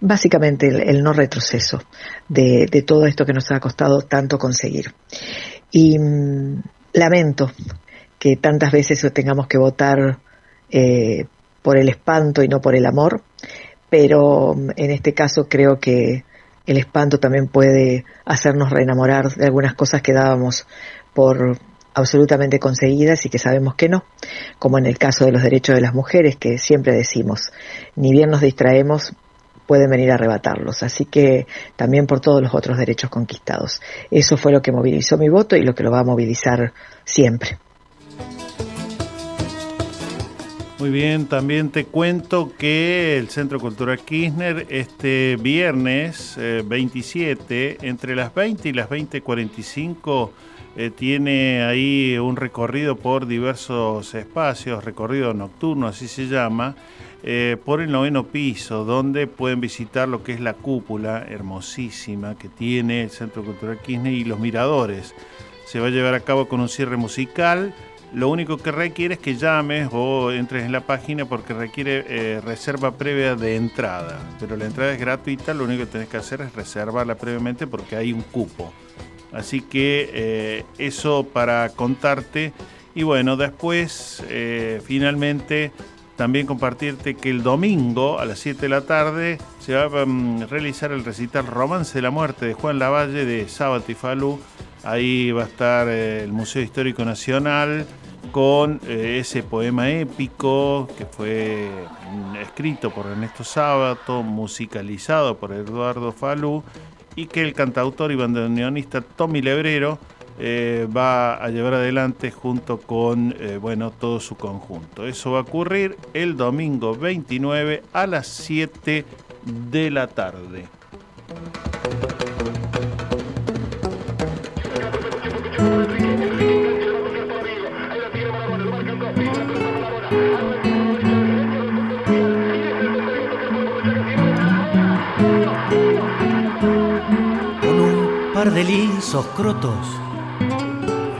S27: básicamente el, no retroceso de, de, todo esto que nos ha costado tanto conseguir. Y mm, lamento que tantas veces tengamos que votar eh, por el espanto y no por el amor, pero mm, en este caso creo que el espanto también puede hacernos reenamorar de algunas cosas que dábamos por absolutamente conseguidas y que sabemos que no, como en el caso de los derechos de las mujeres, que siempre decimos, ni bien nos distraemos, pueden venir a arrebatarlos. Así que también por todos los otros derechos conquistados. Eso fue lo que movilizó mi voto y lo que lo va a movilizar siempre.
S3: Muy bien, también te cuento que el Centro Cultural Kirchner este viernes 27, eh, entre las 20 y las 20.45, eh, tiene ahí un recorrido por diversos espacios, recorrido nocturno, así se llama, eh, por el noveno piso, donde pueden visitar lo que es la cúpula hermosísima que tiene el Centro Cultural Kirchner y los miradores. Se va a llevar a cabo con un cierre musical lo único que requiere es que llames o entres en la página porque requiere eh, reserva previa de entrada. Pero la entrada es gratuita, lo único que tenés que hacer es reservarla previamente porque hay un cupo. Así que eh, eso para contarte. Y bueno, después finalmente también compartirte que el domingo a las 7 de la tarde se va a mm, realizar el recital Romance de la Muerte de Juan Lavalle de Sábado y Falú. Ahí va a estar el Museo Histórico Nacional, con eh, ese poema épico que fue mm, escrito por Ernesto Sábato, musicalizado por Eduardo Falú y que el cantautor y bandoneonista Tommy Lebrero eh, va a llevar adelante junto con eh, bueno, todo su conjunto. Eso va a ocurrir el domingo 29 a las 7 de la tarde.
S28: par de lisos crotos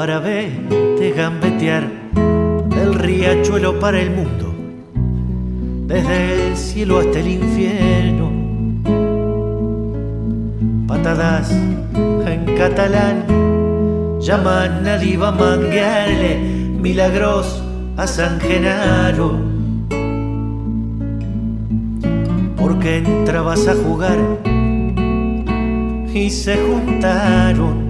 S28: para verte gambetear del riachuelo para el mundo, desde el cielo hasta el infierno. Patadas en catalán llaman a diva manguearle milagros a San Genaro. Porque entrabas a jugar y se juntaron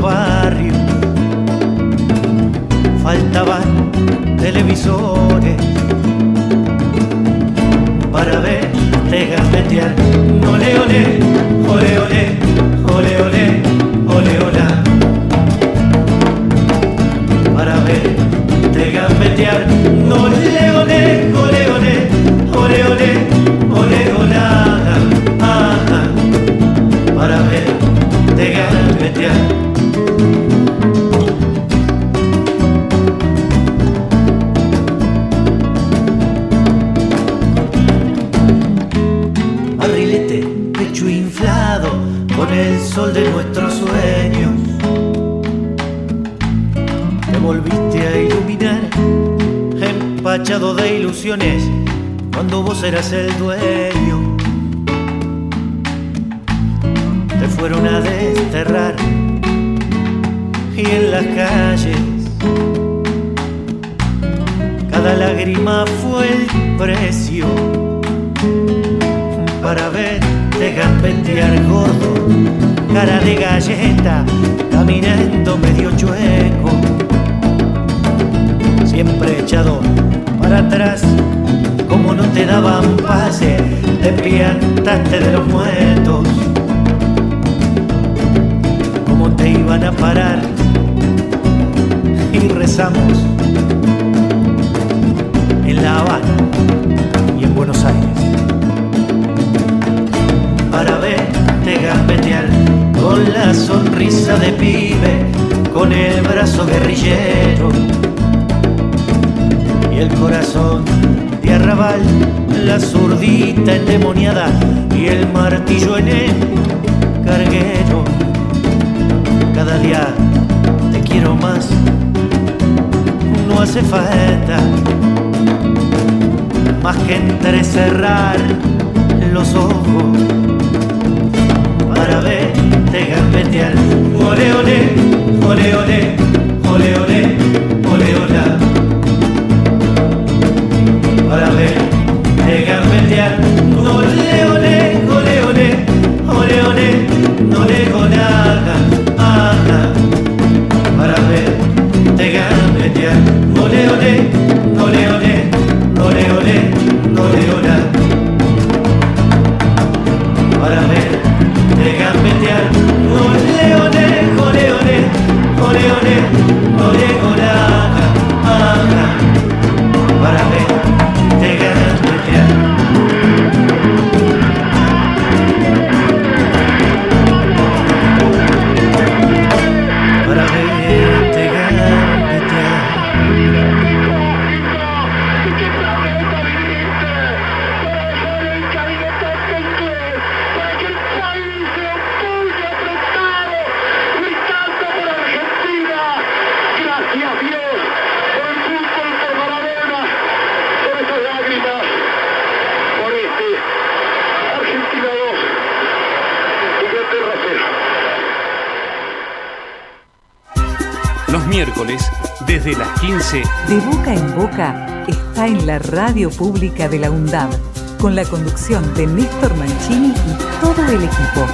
S28: barrios faltaban televisores para verte gambetear. Ole, ole, ole, ole, ole, ole, ole, ole. Para verte gambetear. Ole, ole, ole, ole, ole, ole, el dueño.
S8: Radio pública de la UNDAB, con la conducción de Néstor Mancini y todo el equipo.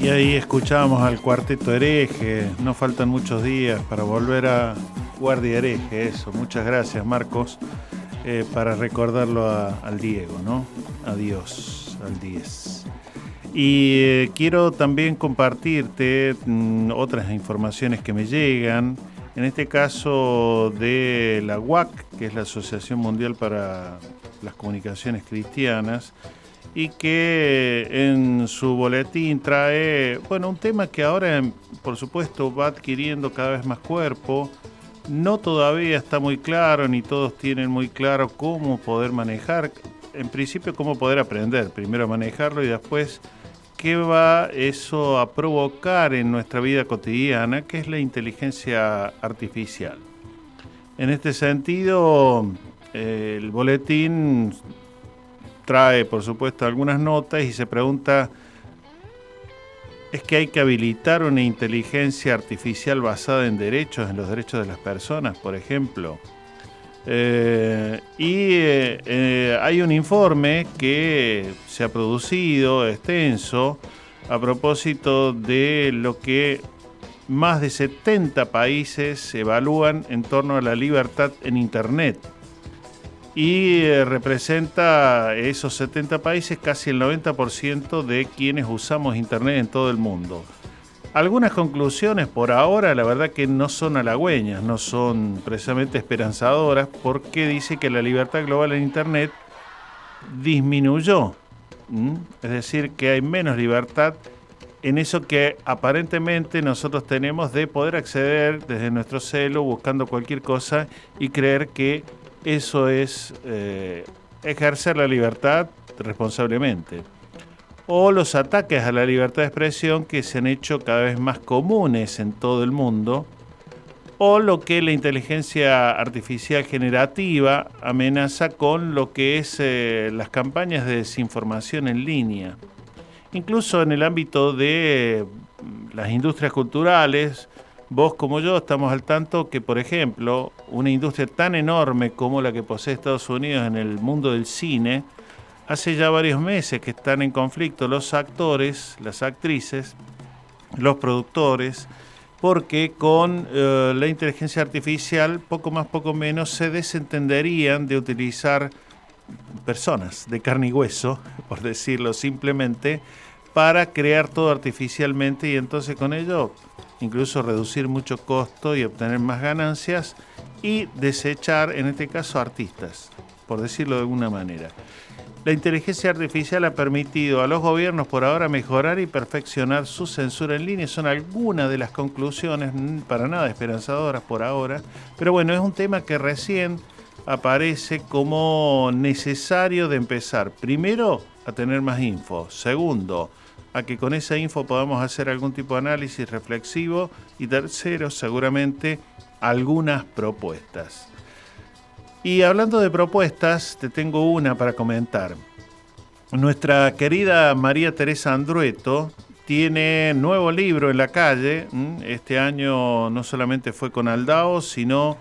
S3: Y ahí escuchamos al cuarteto hereje. No faltan muchos días para volver a Guardia Hereje. Eso. Muchas gracias, Marcos, eh, para recordarlo al Diego, ¿no? Adiós, al 10. Y eh, quiero también compartirte mm, otras informaciones que me llegan. En este caso de la UAC, que es la Asociación Mundial para las Comunicaciones Cristianas, y que en su boletín trae, bueno, un tema que ahora, por supuesto, va adquiriendo cada vez más cuerpo. No todavía está muy claro, ni todos tienen muy claro cómo poder manejar, en principio cómo poder aprender, primero manejarlo y después qué va eso a provocar en nuestra vida cotidiana, que es la inteligencia artificial. En este sentido, el boletín trae, por supuesto, algunas notas y se pregunta, ¿es que hay que habilitar una inteligencia artificial basada en derechos, en los derechos de las personas, por ejemplo? Eh, y eh, hay un informe que se ha producido extenso a propósito de lo que más de 70 países evalúan en torno a la libertad en Internet y eh, representa esos 70 países casi el 90% de quienes usamos Internet en todo el mundo. Algunas conclusiones por ahora, la verdad que no son halagüeñas, no son precisamente esperanzadoras, porque dice que la libertad global en Internet disminuyó. Es decir, que hay menos libertad en eso que aparentemente nosotros tenemos de poder acceder desde nuestro celo buscando cualquier cosa y creer que eso es eh, ejercer la libertad responsablemente. O los ataques a la libertad de expresión que se han hecho cada vez más comunes en todo el mundo. O lo que la inteligencia artificial generativa amenaza con lo que es eh, las campañas de desinformación en línea. Incluso en el ámbito de mm, las industrias culturales, vos como yo estamos al tanto que, por ejemplo, una industria tan enorme como la que posee Estados Unidos en el mundo del cine, hace ya varios meses que están en conflicto los actores, las actrices, los productores, porque con eh, la inteligencia artificial, poco más, poco menos, se desentenderían de utilizar personas de carne y hueso, (laughs) por decirlo simplemente, para crear todo artificialmente y entonces con ello incluso reducir mucho costo y obtener más ganancias y desechar, en este caso, artistas, por decirlo de alguna manera. La inteligencia artificial ha permitido a los gobiernos por ahora mejorar y perfeccionar su censura en línea. Son algunas de las conclusiones, para nada esperanzadoras por ahora, pero bueno, es un tema que recién aparece como necesario de empezar. Primero, a tener más info. Segundo, a que con esa info podamos hacer algún tipo de análisis reflexivo. Y tercero, seguramente, algunas propuestas. Y hablando de propuestas, te tengo una para comentar. nuestra querida María Teresa Andrueto tiene nuevo libro en la calle. Este año no solamente fue con Aldao, sino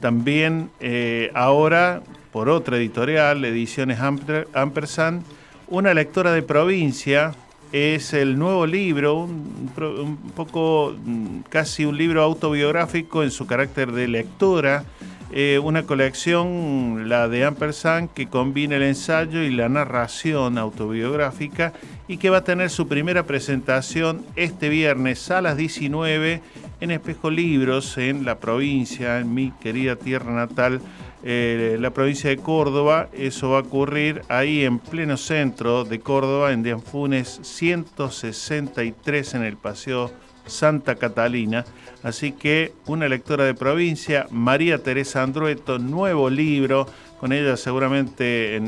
S3: también eh, ahora por otra editorial, Ediciones Ampersand, Una lectora de provincia. Es el nuevo libro, un, un poco mm, casi un libro autobiográfico en su carácter de lectora eh, una colección, la de Ampersand, que combina el ensayo y la narración autobiográfica y que va a tener su primera presentación este viernes a las 19 en Espejo Libros, en la provincia, en mi querida tierra natal, eh, la provincia de Córdoba. Eso va a ocurrir ahí en pleno centro de Córdoba, en Dianfunes 163, en el Paseo Santa Catalina. Así que una lectora de provincia, María Teresa Andrueto, nuevo libro. Con ella seguramente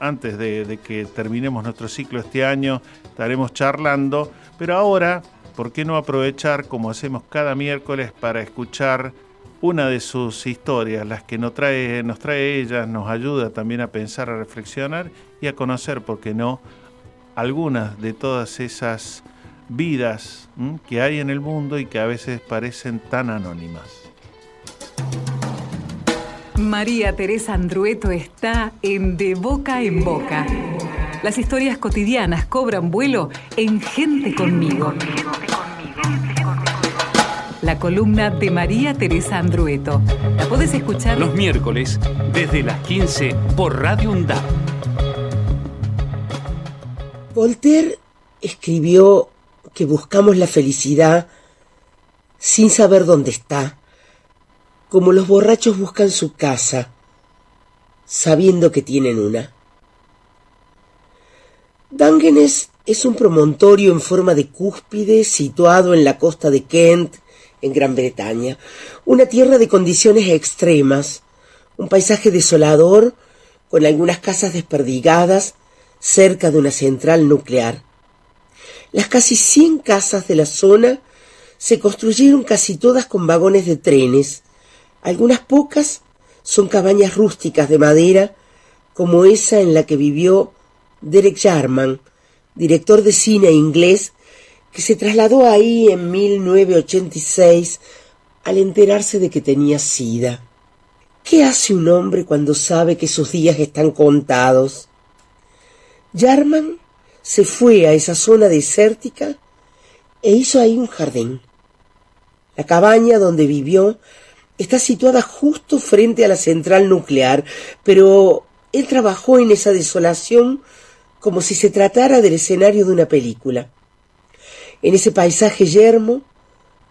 S3: antes de, que terminemos nuestro ciclo este año estaremos charlando. Pero ahora, ¿por qué no aprovechar como hacemos cada miércoles para escuchar una de sus historias, las que nos trae, nos ella, nos ayuda también a pensar, a reflexionar y a conocer, por qué no, algunas de todas esas vidas que hay en el mundo y que a veces parecen tan anónimas.
S8: María Teresa Andrueto está en De Boca en Boca. Las historias cotidianas cobran vuelo en Gente conmigo. La columna de María Teresa Andrueto. La puedes escuchar
S2: los miércoles desde las 15 por Radio UNDAP.
S29: Voltaire escribió que buscamos la felicidad sin saber dónde está, como los borrachos buscan su casa, sabiendo que tienen una. Dangenes es un promontorio en forma de cúspide situado en la costa de Kent, en Gran Bretaña, una tierra de condiciones extremas, un paisaje desolador con algunas casas desperdigadas cerca de una central nuclear. Las casi 100 casas de la zona se construyeron casi todas con vagones de trenes. Algunas pocas son cabañas rústicas de madera, como esa en la que vivió Derek Jarman, director de cine inglés, que se trasladó ahí en 1986 al enterarse de que tenía sida. ¿Qué hace un hombre cuando sabe que sus días están contados? Jarman se fue a esa zona desértica e hizo ahí un jardín. La cabaña donde vivió está situada justo frente a la central nuclear, pero él trabajó en esa desolación como si se tratara del escenario de una película. En ese paisaje yermo,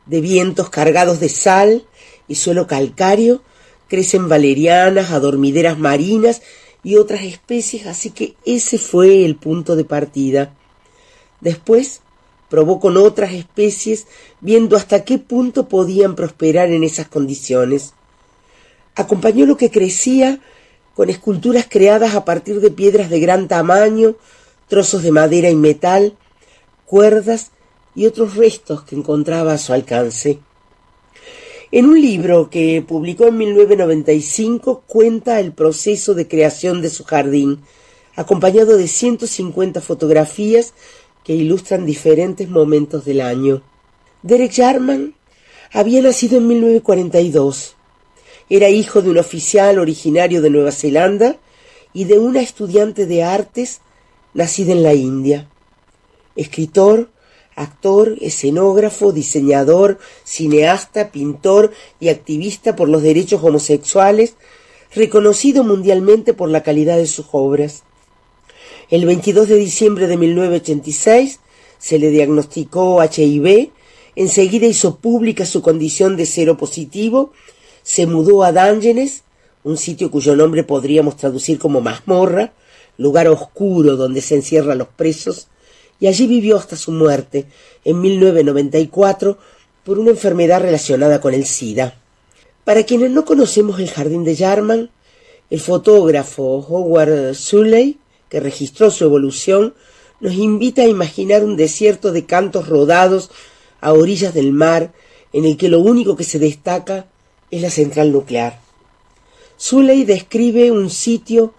S29: de vientos cargados de sal y suelo calcáreo, crecen valerianas, adormideras marinas y otras especies, así que ese fue el punto de partida. Después probó con otras especies, viendo hasta qué punto podían prosperar en esas condiciones. Acompañó lo que crecía con esculturas creadas a partir de piedras de gran tamaño, trozos de madera y metal, cuerdas y otros restos que encontraba a su alcance. En un libro que publicó en 1995 cuenta el proceso de creación de su jardín, acompañado de 150 fotografías que ilustran diferentes momentos del año. Derek Jarman había nacido en 1942. Era hijo de un oficial originario de Nueva Zelanda y de una estudiante de artes nacida en la India. Escritor, actor, escenógrafo, diseñador, cineasta, pintor y activista por los derechos homosexuales, reconocido mundialmente por la calidad de sus obras. El 22 de diciembre de 1986 se le diagnosticó HIV, enseguida hizo pública su condición de cero positivo, se mudó a Dungeons, un sitio cuyo nombre podríamos traducir como mazmorra, lugar oscuro donde se encierran los presos, y allí vivió hasta su muerte en 1994 por una enfermedad relacionada con el SIDA. Para quienes no conocemos el jardín de Jarman, el fotógrafo Howard Suley, que registró su evolución, nos invita a imaginar un desierto de cantos rodados a orillas del mar en el que lo único que se destaca es la central nuclear. Suley describe un sitio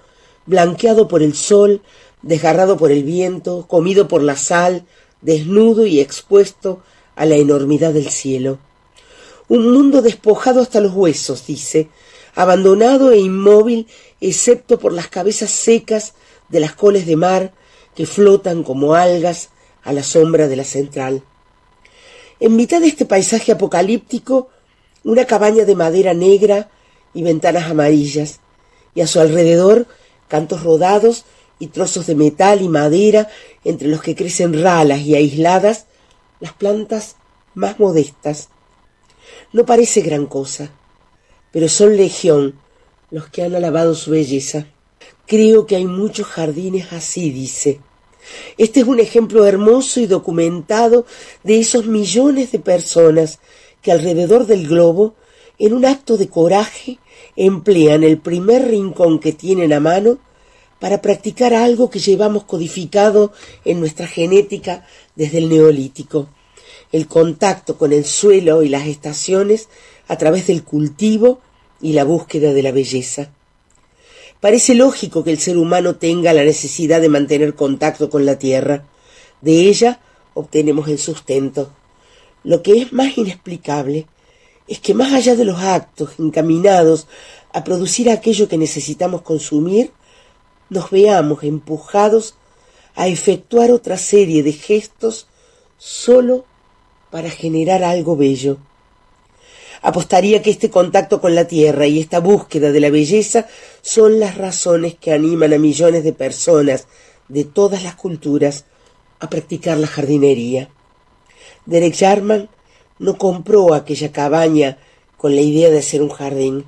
S29: blanqueado por el sol desgarrado por el viento, comido por la sal, desnudo y expuesto a la enormidad del cielo. Un mundo despojado hasta los huesos, dice, abandonado e inmóvil excepto por las cabezas secas de las coles de mar que flotan como algas a la sombra de la central. En mitad de este paisaje apocalíptico, una cabaña de madera negra y ventanas amarillas, y a su alrededor cantos rodados y trozos de metal y madera entre los que crecen ralas y aisladas las plantas más modestas. No parece gran cosa, pero son legión los que han alabado su belleza. Creo que hay muchos jardines así, dice. Este es un ejemplo hermoso y documentado de esos millones de personas que alrededor del globo, en un acto de coraje, emplean el primer rincón que tienen a mano para practicar algo que llevamos codificado en nuestra genética desde el neolítico, el contacto con el suelo y las estaciones a través del cultivo y la búsqueda de la belleza. Parece lógico que el ser humano tenga la necesidad de mantener contacto con la tierra. De ella obtenemos el sustento. Lo que es más inexplicable es que más allá de los actos encaminados a producir aquello que necesitamos consumir, nos veamos empujados a efectuar otra serie de gestos solo para generar algo bello. Apostaría que este contacto con la tierra y esta búsqueda de la belleza son las razones que animan a millones de personas de todas las culturas a practicar la jardinería. Derek Jarman no compró aquella cabaña con la idea de hacer un jardín.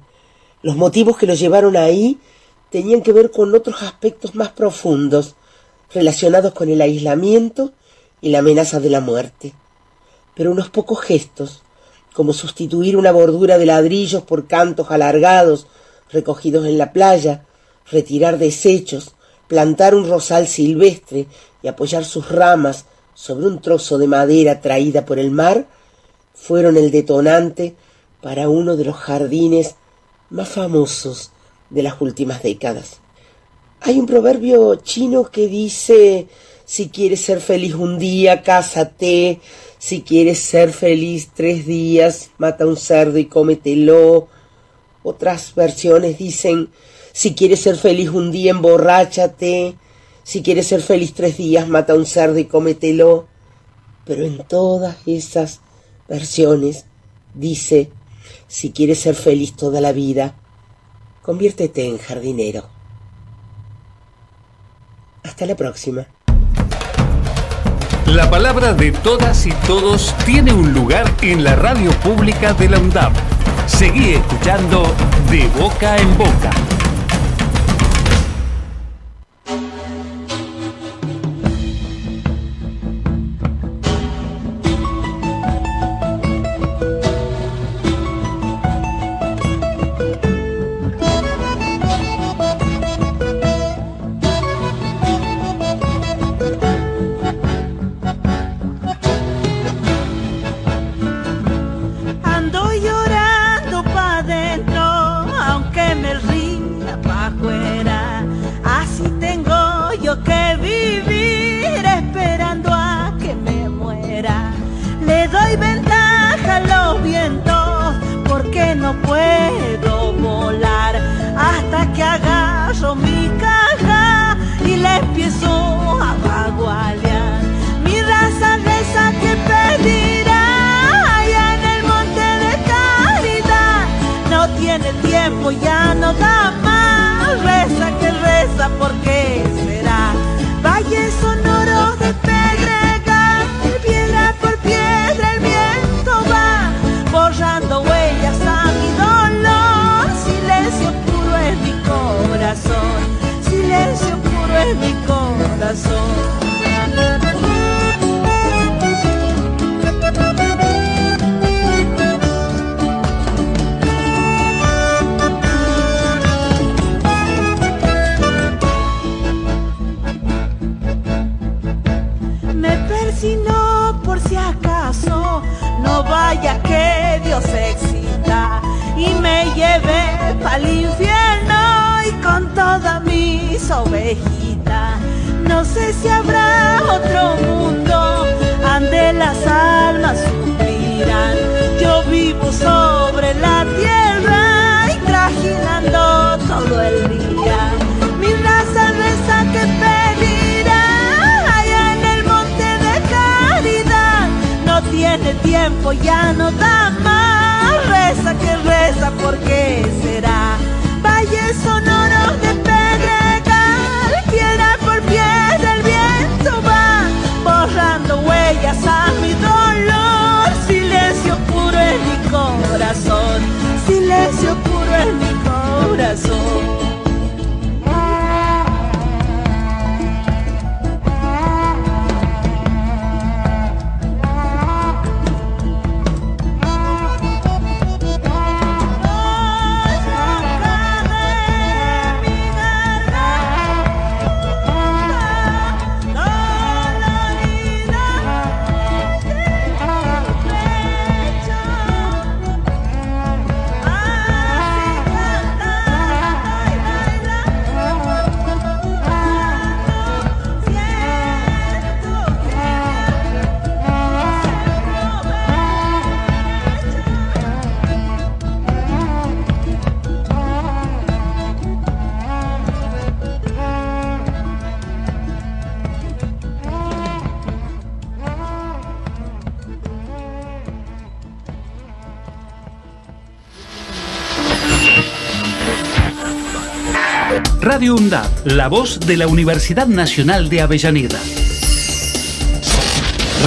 S29: Los motivos que lo llevaron ahí tenían que ver con otros aspectos más profundos, relacionados con el aislamiento y la amenaza de la muerte. Pero unos pocos gestos, como sustituir una bordura de ladrillos por cantos alargados recogidos en la playa, retirar desechos, plantar un rosal silvestre y apoyar sus ramas sobre un trozo de madera traída por el mar, fueron el detonante para uno de los jardines más famosos de las últimas décadas. Hay un proverbio chino que dice si quieres ser feliz un día, cásate, si quieres ser feliz tres días, mata un cerdo y cómetelo. Otras versiones dicen, si quieres ser feliz un día, emborráchate. Si quieres ser feliz tres días, mata un cerdo y cómetelo. Pero en todas esas versiones dice, si quieres ser feliz toda la vida, conviértete en jardinero. Hasta la próxima.
S30: La palabra de todas y todos tiene un lugar en la radio pública de la UNDAP. Seguí escuchando De Boca en Boca.
S31: Ya no da más. Reza que reza, ¿por qué
S2: Radio UNDAP, la voz de la Universidad Nacional de Avellaneda.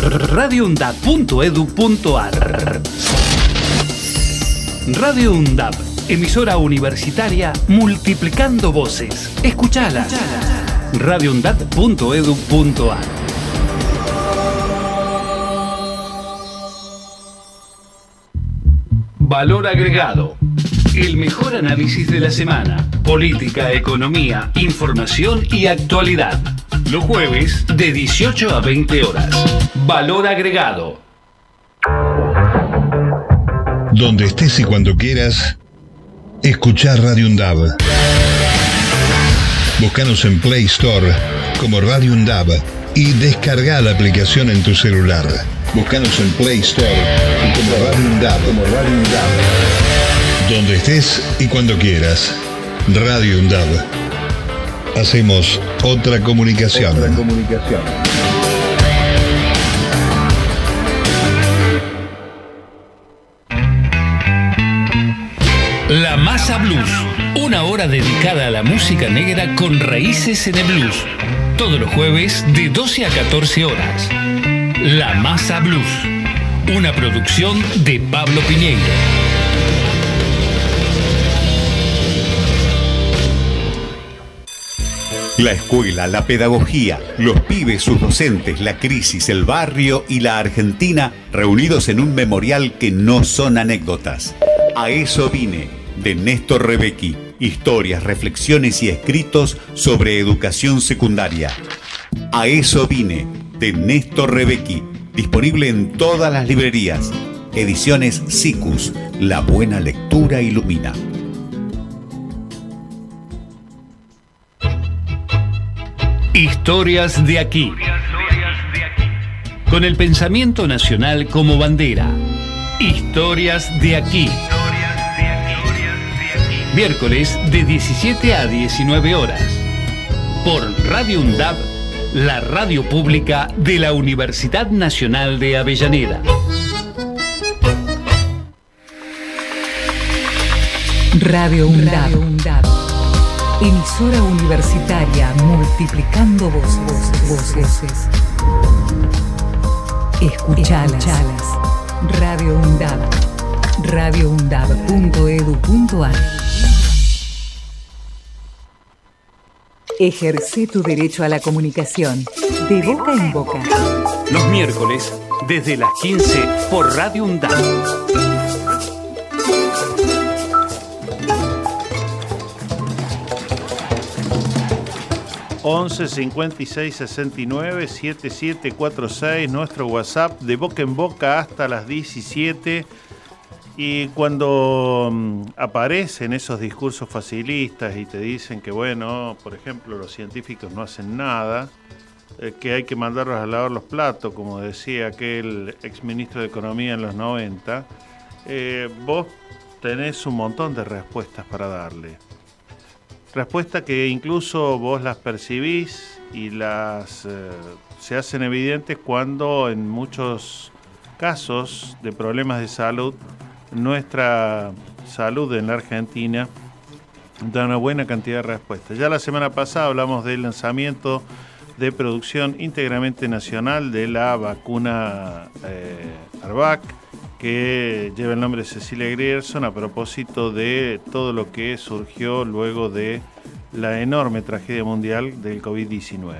S2: radioundap.edu.ar Radio UNDAP, emisora universitaria multiplicando voces. Escuchala. radioundap.edu.ar Valor agregado. El mejor análisis de la semana. Política, economía, información y actualidad. Los jueves de 18 a 20 horas. Valor agregado.
S1: Donde estés y cuando quieras, escuchar Radio Undab. Búscanos en Play Store como Radio Undab y descarga la aplicación en tu celular. Búscanos en Play Store como Radio Undab, como Radio Undab. Donde estés y cuando quieras. Radio UNDAB. Hacemos otra comunicación. Otra comunicación.
S2: La Masa Blues, una hora dedicada a la música negra con raíces en el blues. Todos los jueves de 12 a 14 horas. La Masa Blues, una producción de Pablo Piñeiro.
S32: La escuela, la pedagogía, los pibes, sus docentes, la crisis, el barrio y la Argentina reunidos en un memorial que no son anécdotas. A eso vine, de Néstor Rebecki. Historias, reflexiones y escritos sobre educación secundaria. A eso vine, de Néstor Rebecki. Disponible en todas las librerías. Ediciones SICUS. La buena lectura ilumina.
S2: Historias de aquí. Con el pensamiento nacional como bandera. Historias de aquí. Miércoles de 17 a 19 horas. Por Radio UNDAB, la radio pública de la Universidad Nacional de Avellaneda.
S8: Radio UNDAB. Emisora universitaria multiplicando voces. voces. Escuchalas. Radio UNDAB. radioundab.edu.ar Ejerce tu derecho a la comunicación de boca en boca.
S2: Los miércoles desde las 15 por Radio UNDAB.
S3: 11 56 69 7746, nuestro WhatsApp de boca en boca hasta las 17. Y cuando mm, aparecen esos discursos facilistas y te dicen que, bueno, por ejemplo, los científicos no hacen nada, eh, que hay que mandarlos a lavar los platos, como decía aquel exministro de Economía en los 90, eh, vos tenés un montón de respuestas para darle. Respuestas que incluso vos las percibís y las eh, se hacen evidentes cuando en muchos casos de problemas de salud nuestra salud en la Argentina da una buena cantidad de respuestas. Ya la semana pasada hablamos del lanzamiento de producción íntegramente nacional de la vacuna eh, Arvac, que lleva el nombre de Cecilia Grierson a propósito de todo lo que surgió luego de la enorme tragedia mundial del COVID-19.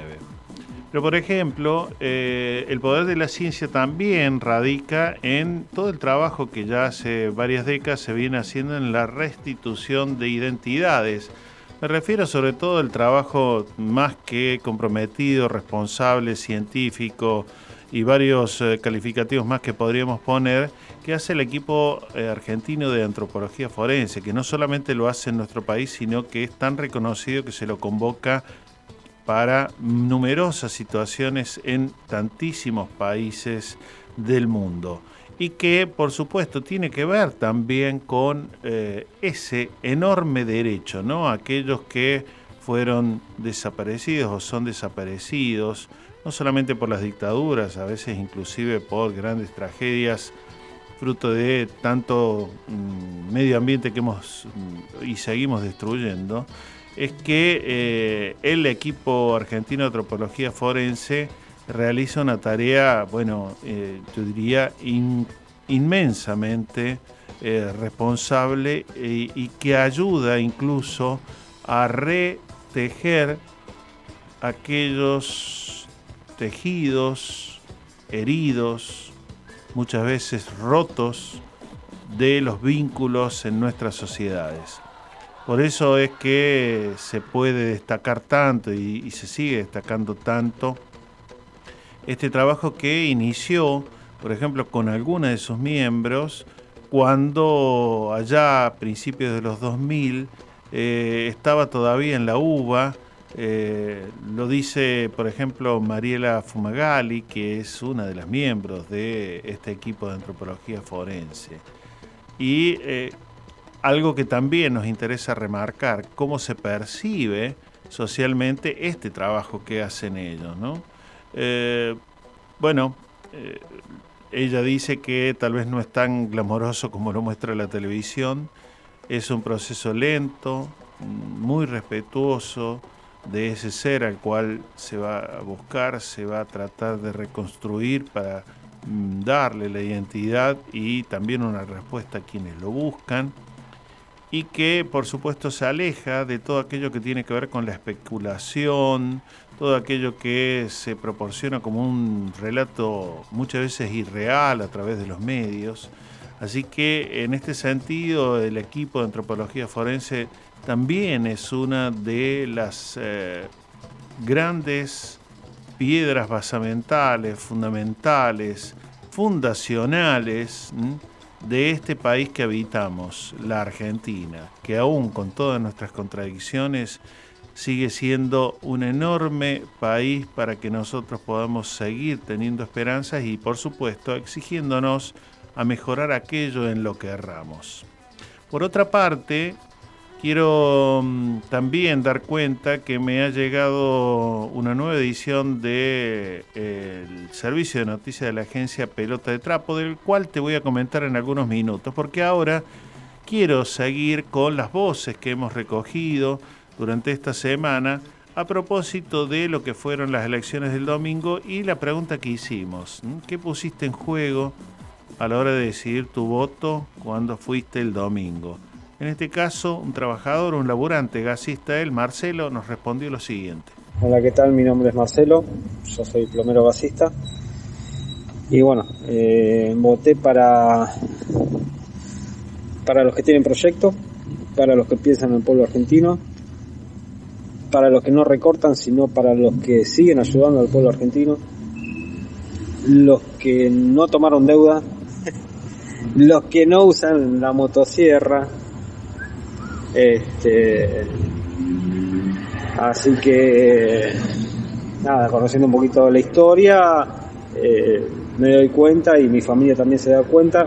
S3: Pero, por ejemplo, eh, el poder de la ciencia también radica en todo el trabajo que ya hace varias décadas se viene haciendo en la restitución de identidades. Me refiero sobre todo al trabajo más que comprometido, responsable, científico y varios eh, calificativos más que podríamos poner, que hace el equipo eh, argentino de antropología forense, que no solamente lo hace en nuestro país, sino que es tan reconocido que se lo convoca para numerosas situaciones en tantísimos países del mundo y que por supuesto tiene que ver también con eh, ese enorme derecho, ¿no? Aquellos que fueron desaparecidos o son desaparecidos, no solamente por las dictaduras, a veces inclusive por grandes tragedias, fruto de tanto mm, medio ambiente que hemos mm, y seguimos destruyendo, es que eh, el equipo argentino de antropología forense realiza una tarea, bueno, eh, yo diría inmensamente eh, responsable y que ayuda incluso a retejer aquellos tejidos heridos, muchas veces rotos, de los vínculos en nuestras sociedades. Por eso es que se puede destacar tanto y, se sigue destacando tanto este trabajo que inició, por ejemplo, con algunos de sus miembros, cuando allá a principios de los 2000 eh, estaba todavía en la UBA, eh, lo dice, por ejemplo, Mariela Fumagalli, que es una de las miembros de este equipo de antropología forense. Y eh, algo que también nos interesa remarcar, cómo se percibe socialmente este trabajo que hacen ellos. ¿no? Eh, bueno, ella dice que tal vez no es tan glamoroso como lo muestra la televisión, es un proceso lento, muy respetuoso de ese ser al cual se va a buscar, se va a tratar de reconstruir para mm, darle la identidad y también una respuesta a quienes lo buscan y que por supuesto se aleja de todo aquello que tiene que ver con la especulación, todo aquello que se proporciona como un relato muchas veces irreal a través de los medios. Así que en este sentido el equipo de antropología forense también es una de las eh, grandes piedras basamentales, fundamentales, fundacionales de este país que habitamos, la Argentina, que aún con todas nuestras contradicciones sigue siendo un enorme país para que nosotros podamos seguir teniendo esperanzas y por supuesto exigiéndonos a mejorar aquello en lo que erramos. Por otra parte, quiero mm, también dar cuenta que me ha llegado una nueva edición del de, servicio de noticias de la agencia Pelota de Trapo, del cual te voy a comentar en algunos minutos, porque ahora quiero seguir con las voces que hemos recogido durante esta semana a propósito de lo que fueron las elecciones del domingo y la pregunta que hicimos, ¿qué pusiste en juego a la hora de decidir tu voto cuando fuiste el domingo? En este caso, un trabajador, un laburante gasista, él, Marcelo, nos respondió lo siguiente.
S33: Hola, ¿qué tal? Mi nombre es Marcelo, yo soy plomero gasista. Y bueno, eh, voté para, para los que tienen proyecto, para los que piensan en el pueblo argentino, para los que no recortan, sino para los que siguen ayudando al pueblo argentino, los que no tomaron deuda (laughs) los que no usan la motosierra. Este, así que, nada, conociendo un poquito la historia, eh, me doy cuenta y mi familia también se da cuenta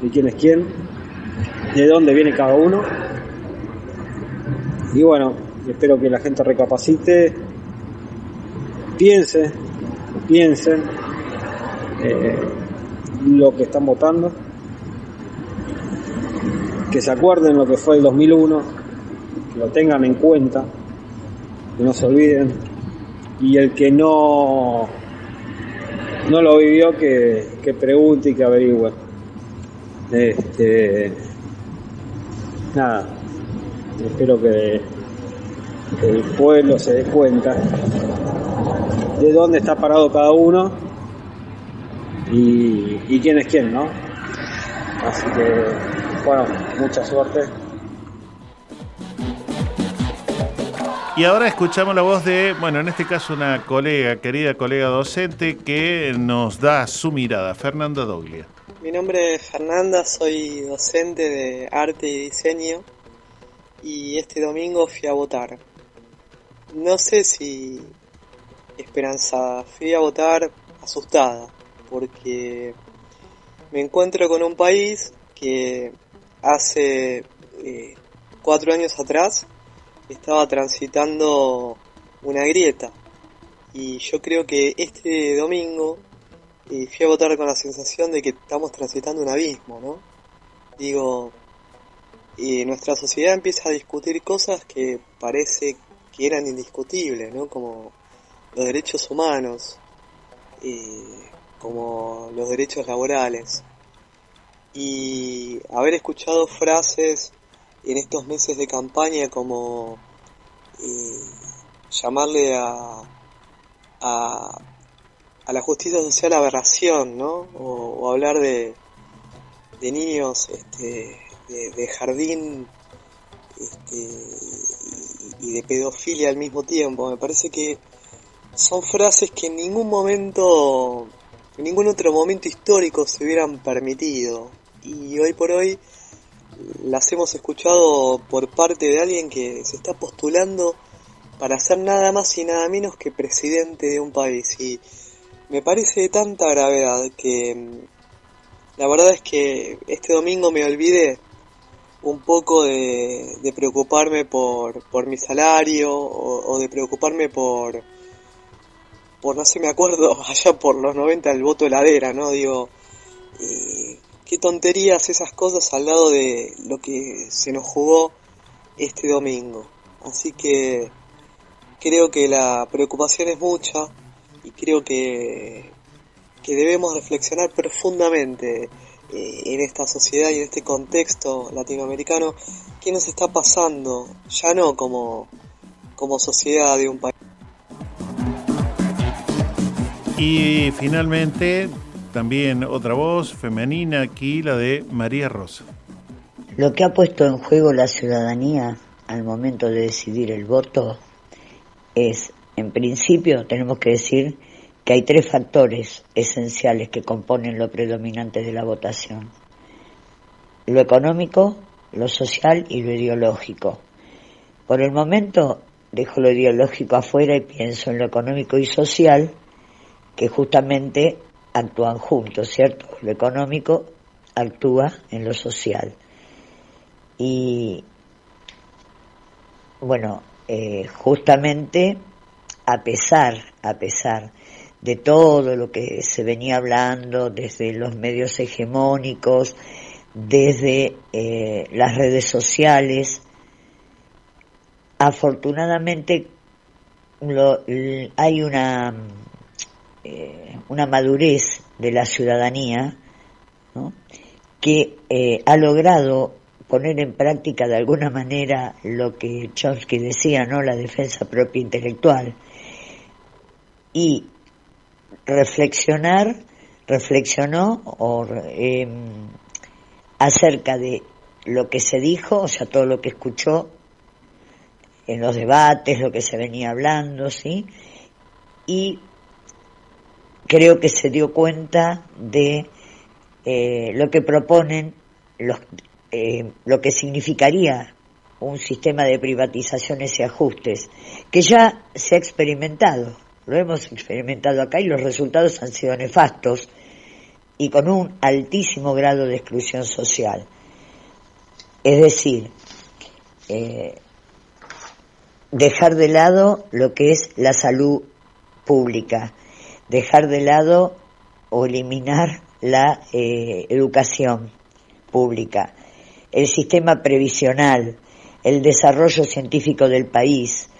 S33: de quién es quién, de dónde viene cada uno. Y bueno, espero que la gente recapacite, piense, piensen eh, lo que están votando, que se acuerden lo que fue el 2001, que lo tengan en cuenta, que no se olviden, y el que no no lo vivió que, que pregunte y que averigüe. Este, nada, espero que, el pueblo se dé cuenta de dónde está parado cada uno y quién es quién, ¿no? Así que, bueno, mucha suerte.
S3: Y ahora escuchamos la voz de, bueno, en este caso una colega, querida colega docente, que nos da su mirada, Fernanda Doglia.
S34: Mi nombre es Fernanda, soy docente de arte y diseño y este domingo fui a votar. No sé si esperanzada, fui a votar asustada porque me encuentro con un país que hace eh, cuatro años atrás estaba transitando una grieta y yo creo que este domingo eh, fui a votar con la sensación de que estamos transitando un abismo, ¿no? Digo, y nuestra sociedad empieza a discutir cosas que parece que eran indiscutibles, ¿no? Como los derechos humanos, eh, como los derechos laborales. Y haber escuchado frases en estos meses de campaña como eh, llamarle a, a, la justicia social aberración, ¿no? O, hablar de, de niños este, de, jardín este, y de pedofilia al mismo tiempo. Me parece que son frases que en ningún momento, en ningún otro momento histórico se hubieran permitido. Y hoy por hoy las hemos escuchado por parte de alguien que se está postulando para ser nada más y nada menos que presidente de un país. Y me parece de tanta gravedad que la verdad es que este domingo me olvidé un poco de, preocuparme por, por mi salario o, de preocuparme por, por, no sé, me acuerdo, (laughs) allá por los 90 el voto heladera, ¿no? Digo, eh, qué tonterías esas cosas al lado de lo que se nos jugó este domingo. Así que creo que la preocupación es mucha y creo que, que debemos reflexionar profundamente eh, en esta sociedad y en este contexto latinoamericano qué nos está pasando, ya no como, como sociedad de un país.
S3: Y finalmente también otra voz femenina aquí, la de María Rosa.
S35: Lo que ha puesto en juego la ciudadanía al momento de decidir el voto es, en principio, tenemos que decir que hay tres factores esenciales que componen lo predominante de la votación. Lo económico, lo social y lo ideológico. Por el momento dejo lo ideológico afuera y pienso en lo económico y social, que justamente actúan juntos, ¿cierto? Lo económico actúa en lo social. Y bueno, eh, justamente a pesar, a pesar de todo lo que se venía hablando desde los medios hegemónicos, desde eh, las redes sociales, afortunadamente hay una eh, una madurez de la ciudadanía que eh, ha logrado poner en práctica de alguna manera lo que Chomsky decía, ¿no? La defensa propia intelectual. Y reflexionar, reflexionó o, eh, acerca de lo que se dijo, o sea, todo lo que escuchó en los debates, lo que se venía hablando, ¿sí? Y creo que se dio cuenta de eh, lo que proponen, los, eh, lo que significaría un sistema de privatizaciones y ajustes, que ya se ha experimentado, lo hemos experimentado acá y los resultados han sido nefastos y con un altísimo grado de exclusión social. Es decir, eh, dejar de lado lo que es la salud pública, dejar de lado o eliminar la eh, educación pública, el sistema previsional, el desarrollo científico del país.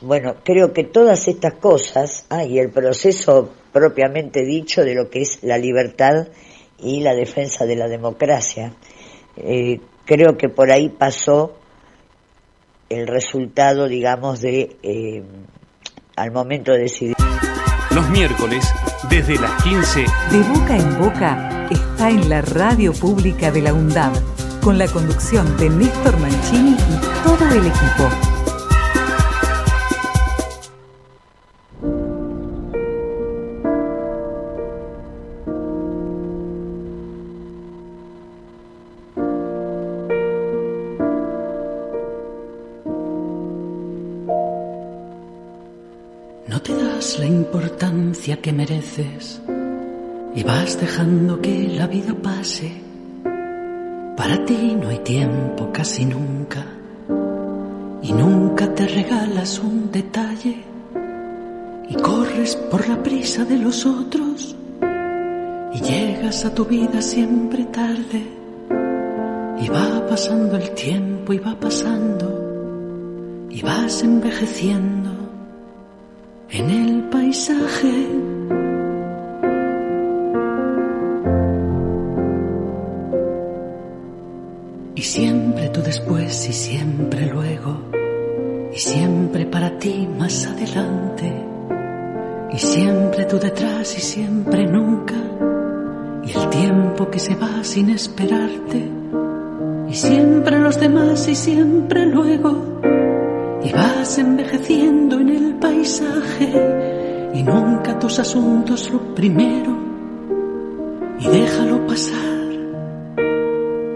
S35: Bueno, creo que todas estas cosas, ah, y el proceso propiamente dicho de lo que es la libertad y la defensa de la democracia, eh, creo que por ahí pasó el resultado, digamos, de eh, al momento de decidir.
S2: Miércoles, desde las 15.
S8: De boca en boca está en la radio pública de la UNDAB, con la conducción de Néstor Mancini y todo el equipo.
S36: Dejando que la vida pase. Para ti no hay tiempo casi nunca. Y nunca te regalas un detalle. Y corres por la prisa de los otros. Y llegas a tu vida siempre tarde. Y va pasando el tiempo y va pasando. Y vas envejeciendo. En el paisaje. Y siempre luego, y siempre para ti más adelante, y siempre tú detrás y siempre nunca, y el tiempo que se va sin esperarte, y siempre los demás y siempre luego, y vas envejeciendo en el paisaje y nunca tus asuntos lo primero y déjalo pasar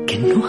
S36: que no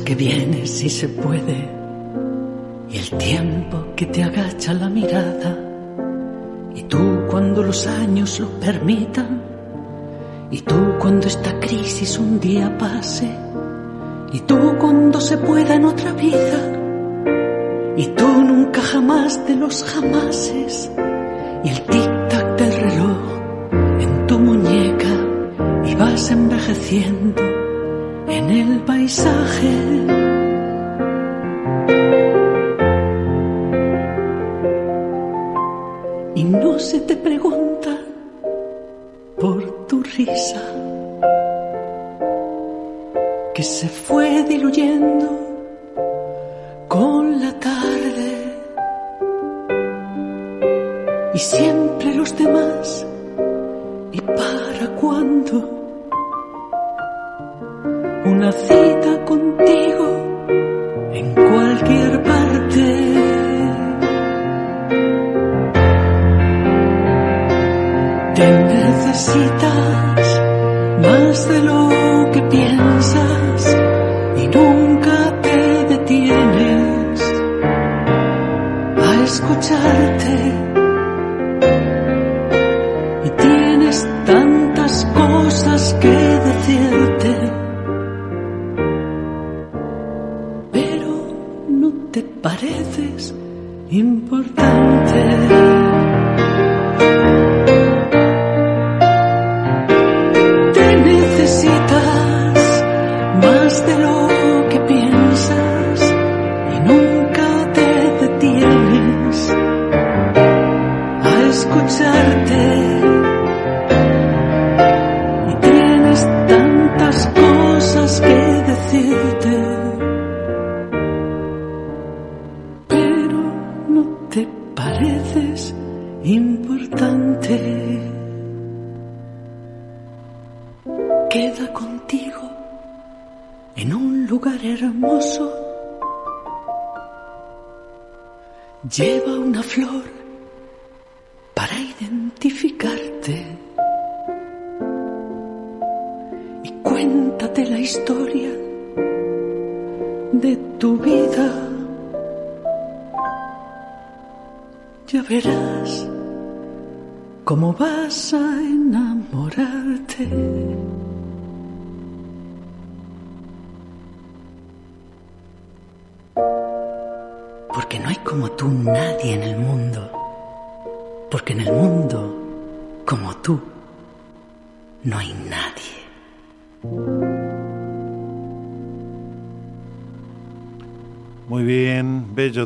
S36: que viene si se puede? Y el tiempo que te agacha la mirada. Y tú cuando los años lo permitan. Y tú cuando esta crisis un día pase. Y tú cuando se pueda en otra vida. Y tú nunca jamás de los jamases. Y el tic-tac del reloj en tu muñeca. Y vas envejeciendo en el paisaje.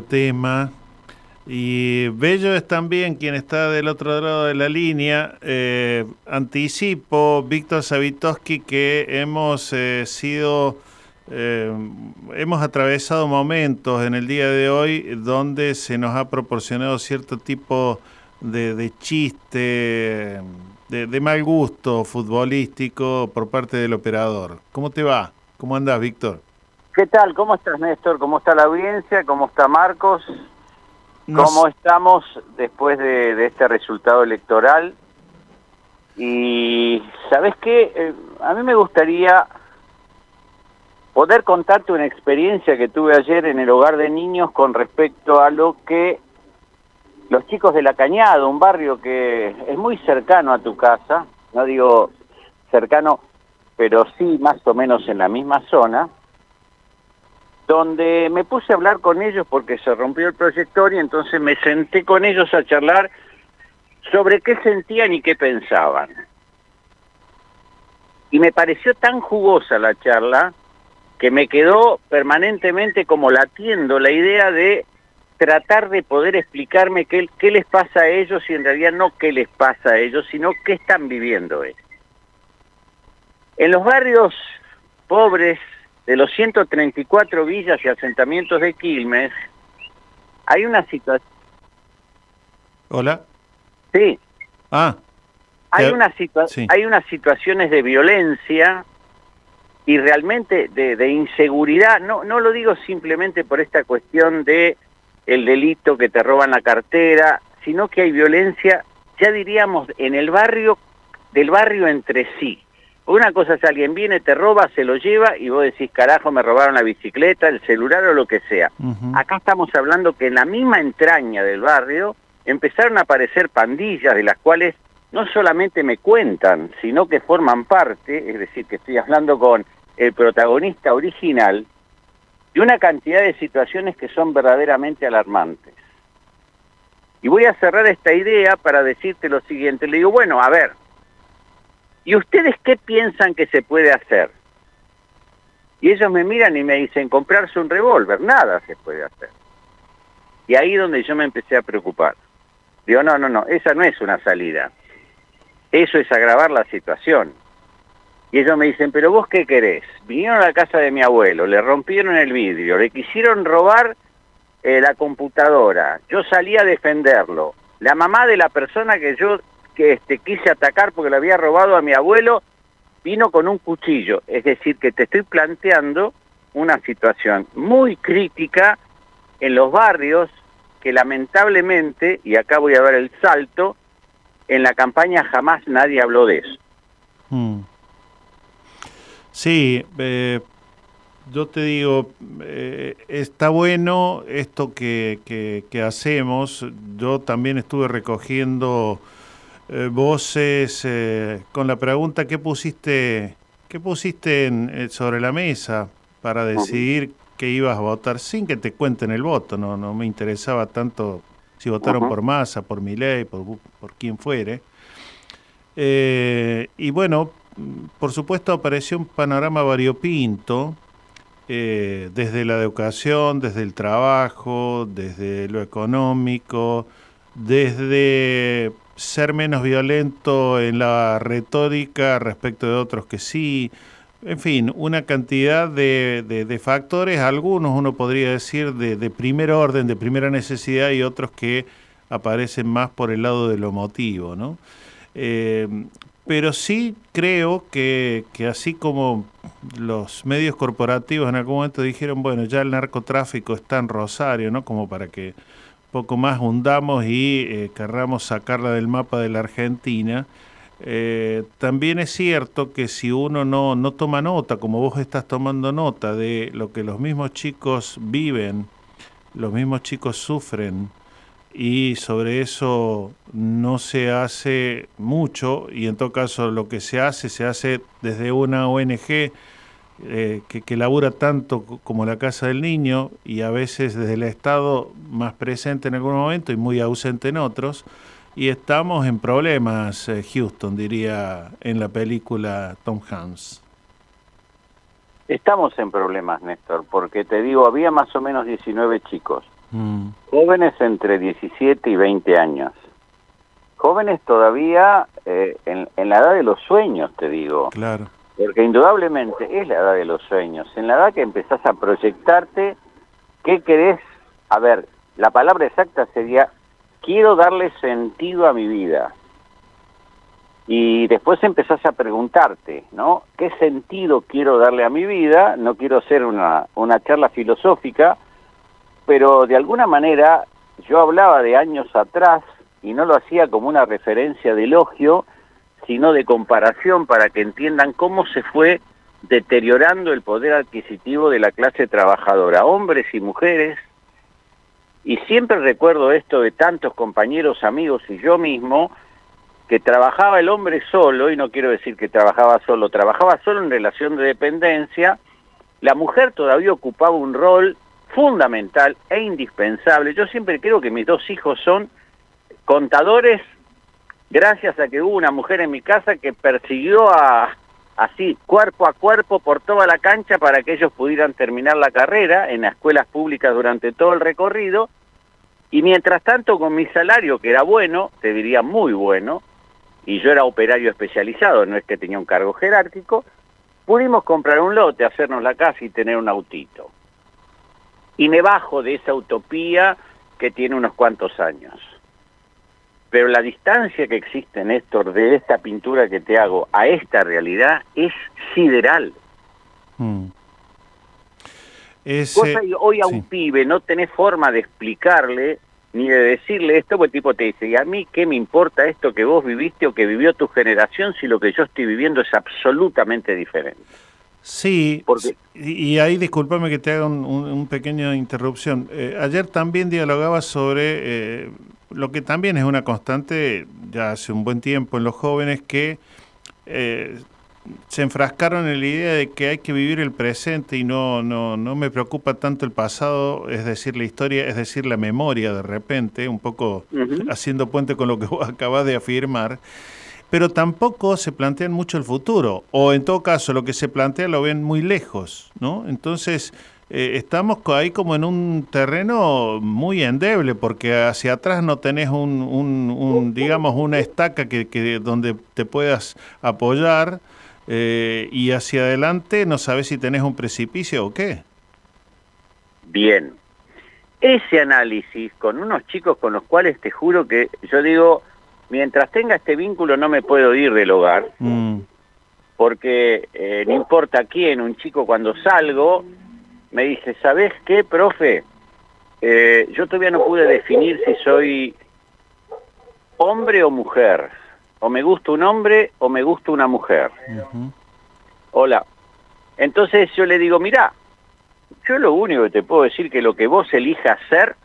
S3: Tema. Y bello es también quien está del otro lado de la línea. Eh, anticipo, Víctor Savitoski, que hemos eh, sido, eh, hemos atravesado momentos en el día de hoy donde se nos ha proporcionado cierto tipo de, chiste, de, de mal gusto futbolístico por parte del operador. ¿Cómo te va? ¿Cómo andás, Víctor?
S37: ¿Qué tal? ¿Cómo estás, Néstor? ¿Cómo está la audiencia? ¿Cómo está Marcos?
S3: Nos-
S37: ¿Cómo estamos después de, de este resultado electoral? Y, ¿sabes qué? Eh, a mí me gustaría poder contarte una experiencia que tuve ayer en el hogar de niños con respecto a lo que los chicos de La Cañada, un barrio que es muy cercano a tu casa, no digo cercano, pero sí más o menos en la misma zona, donde me puse a hablar con ellos porque se rompió el proyector y entonces me senté con ellos a charlar sobre qué sentían y qué pensaban. Y me pareció tan jugosa la charla que me quedó permanentemente como latiendo la idea de tratar de poder explicarme qué, qué les pasa a ellos y en realidad no qué les pasa a ellos, sino qué están viviendo ellos. En los barrios pobres de los 134 villas y asentamientos de Quilmes, hay una situación...
S3: Hola.
S37: Sí,
S3: Ah,
S37: hay, una situa-
S3: sí.
S37: hay unas situaciones de violencia y realmente de, de inseguridad. No, no lo digo simplemente por esta cuestión de el delito que te roban la cartera, sino que hay violencia, ya diríamos, en el barrio, del barrio entre sí. Una cosa es alguien viene, te roba, se lo lleva y vos decís, carajo, me robaron la bicicleta, el celular o lo que sea. Acá estamos hablando que en la misma entraña del barrio empezaron a aparecer pandillas de las cuales no solamente me cuentan, sino que forman parte, es decir, que estoy hablando con el protagonista original, de una cantidad de situaciones que son verdaderamente alarmantes. Y voy a cerrar esta idea para decirte lo siguiente. Le digo, bueno, a ver, ¿y ustedes qué piensan que se puede hacer? Y ellos me miran y me dicen, comprarse un revólver, nada se puede hacer. Y ahí donde yo me empecé a preocupar. Digo, no, no, no, esa no es una salida. Eso es agravar la situación. Y ellos me dicen, pero vos qué querés? Vinieron a la casa de mi abuelo, le rompieron el vidrio, le quisieron robar eh, la computadora, yo salí a defenderlo. La mamá de la persona que yo que este, quise atacar porque le había robado a mi abuelo vino con un cuchillo. Es decir, que te estoy planteando una situación muy crítica en los barrios que lamentablemente, y acá voy a ver el salto, en la campaña jamás nadie habló de eso.
S3: Mm. Sí, eh, yo te digo, eh, está bueno esto que, que, que hacemos. Yo también estuve recogiendo eh, voces eh, con la pregunta ¿qué pusiste, qué pusiste en- eh, sobre la mesa para decidir que ibas a votar sin que te cuenten el voto? No, no me interesaba tanto si votaron por Massa, por Milei, por, por quien fuere. Eh, y bueno, por supuesto apareció un panorama variopinto, eh, desde la educación, desde el trabajo, desde lo económico, desde ser menos violento en la retórica respecto de otros que sí, en fin, una cantidad de, de- factores, algunos uno podría decir de, primer orden, de primera necesidad y otros que aparecen más por el lado de lo emotivo, ¿no? Eh, pero sí creo que, que así como los medios corporativos en algún momento dijeron, bueno, ya el narcotráfico está en Rosario, ¿no? Como para que poco más hundamos y eh, querramos sacarla del mapa de la Argentina. Eh, también es cierto que si uno no, no toma nota, como vos estás tomando nota de lo que los mismos chicos viven, los mismos chicos sufren, y sobre eso no se hace mucho y en todo caso lo que se hace se hace desde una ONG eh, que, que labura tanto co- como la Casa del Niño y a veces desde el Estado más presente en algún momento y muy ausente en otros. Y estamos en problemas eh, Houston diría en la película Tom Hanks.
S37: Estamos en problemas, Néstor, porque te digo, había más o menos 19 chicos,
S3: Mm,
S37: jóvenes entre 17 y 20 años. Jóvenes todavía eh, en, en la edad de los sueños, te digo.
S3: claro
S37: Porque indudablemente es la edad de los sueños, en la edad que empezás a proyectarte qué querés. A ver, la palabra exacta sería, quiero darle sentido a mi vida. Y después empezás a preguntarte, ¿no? ¿Qué sentido quiero darle a mi vida? No quiero hacer una, una charla filosófica, pero de alguna manera yo hablaba de años atrás y no lo hacía como una referencia de elogio, sino de comparación para que entiendan cómo se fue deteriorando el poder adquisitivo de la clase trabajadora, hombres y mujeres. Y siempre recuerdo esto de tantos compañeros, amigos y yo mismo, que trabajaba el hombre solo, y no quiero decir que trabajaba solo, trabajaba solo en relación de dependencia, la mujer todavía ocupaba un rol fundamental e indispensable. Yo siempre creo que mis dos hijos son contadores gracias a que hubo una mujer en mi casa que persiguió a así cuerpo a cuerpo por toda la cancha para que ellos pudieran terminar la carrera en las escuelas públicas durante todo el recorrido y mientras tanto con mi salario que era bueno, te diría muy bueno, y yo era operario especializado, no es que tenía un cargo jerárquico, pudimos comprar un lote, hacernos la casa y tener un autito. Y me bajo de esa utopía que tiene unos cuantos años. Pero la distancia que existe, Néstor, de esta pintura que te hago a esta realidad es sideral.
S3: Mm. Ese-
S37: Vos ahí- hoy a
S3: sí.
S37: un pibe no tenés forma de explicarle ni de decirle esto, porque el tipo te dice, ¿y a mí qué me importa esto que vos viviste o que vivió tu generación si lo que yo estoy viviendo es absolutamente diferente?
S3: Sí, y, y ahí discúlpame que te haga un, un- un pequeño interrupción. Eh, ayer también dialogaba sobre eh, lo que también es una constante ya hace un buen tiempo en los jóvenes que eh, se enfrascaron en la idea de que hay que vivir el presente y no, no, no me preocupa tanto el pasado, es decir, la historia, es decir, la memoria de repente, un poco haciendo puente con lo que vos (laughs) acabas de afirmar pero tampoco se plantean mucho el futuro, o en todo caso lo que se plantea lo ven muy lejos, ¿no? Entonces eh, estamos ahí como en un terreno muy endeble, porque hacia atrás no tenés un, un- un, digamos, una estaca que, que donde te puedas apoyar, eh, y hacia adelante no sabes si tenés un precipicio o qué.
S37: Bien. Ese análisis con unos chicos con los cuales te juro que yo digo, mientras tenga este vínculo no me puedo ir del hogar,
S3: Mm,
S37: porque eh, no importa quién, un chico cuando salgo me dice, ¿sabes qué, profe? Eh, yo todavía no pude definir si soy hombre o mujer. O me gusta un hombre o me gusta una mujer. Hola. Entonces yo le digo, mira, yo lo único que te puedo decir que lo que vos elijas ser,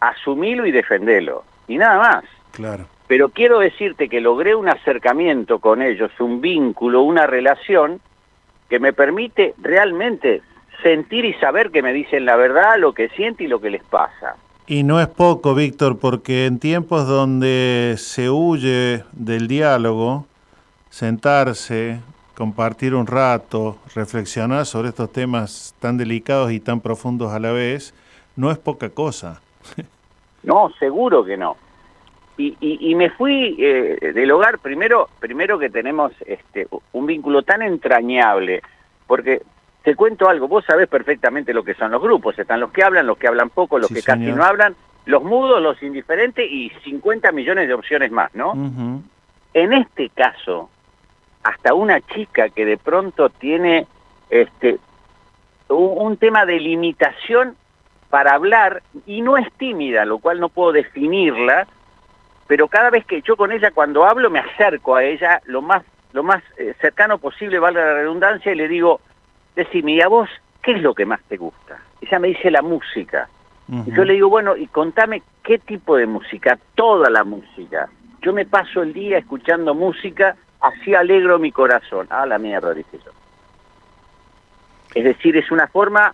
S37: asumilo y defendelo. Y nada más.
S3: Claro.
S37: Pero quiero decirte que logré un acercamiento con ellos, un vínculo, una relación que me permite realmente sentir y saber que me dicen la verdad, lo que siente y lo que les pasa.
S3: Y no es poco, Víctor, porque en tiempos donde se huye del diálogo, sentarse, compartir un rato, reflexionar sobre estos temas tan delicados y tan profundos a la vez, no es poca cosa.
S37: No, seguro que no. Y, y, y me fui eh, del hogar, primero, primero que tenemos este, un vínculo tan entrañable, porque te cuento algo, vos sabés perfectamente lo que son los grupos, están los que hablan, los que hablan poco, los
S3: Sí,
S37: que casi no hablan, los mudos, los indiferentes y 50 millones de opciones más, ¿no? En este caso, hasta una chica que de pronto tiene este un, un tema de limitación para hablar y no es tímida, lo cual no puedo definirla, pero cada vez que yo con ella cuando hablo me acerco a ella lo más lo más eh, cercano posible, valga la redundancia, y le digo, decime, ¿y a vos qué es lo que más te gusta? Ella me dice la música. Y yo le digo, bueno, y contame qué tipo de música, toda la música. Yo me paso el día escuchando música, así alegro mi corazón. Ah, la mierda, dije yo. Es decir, es una forma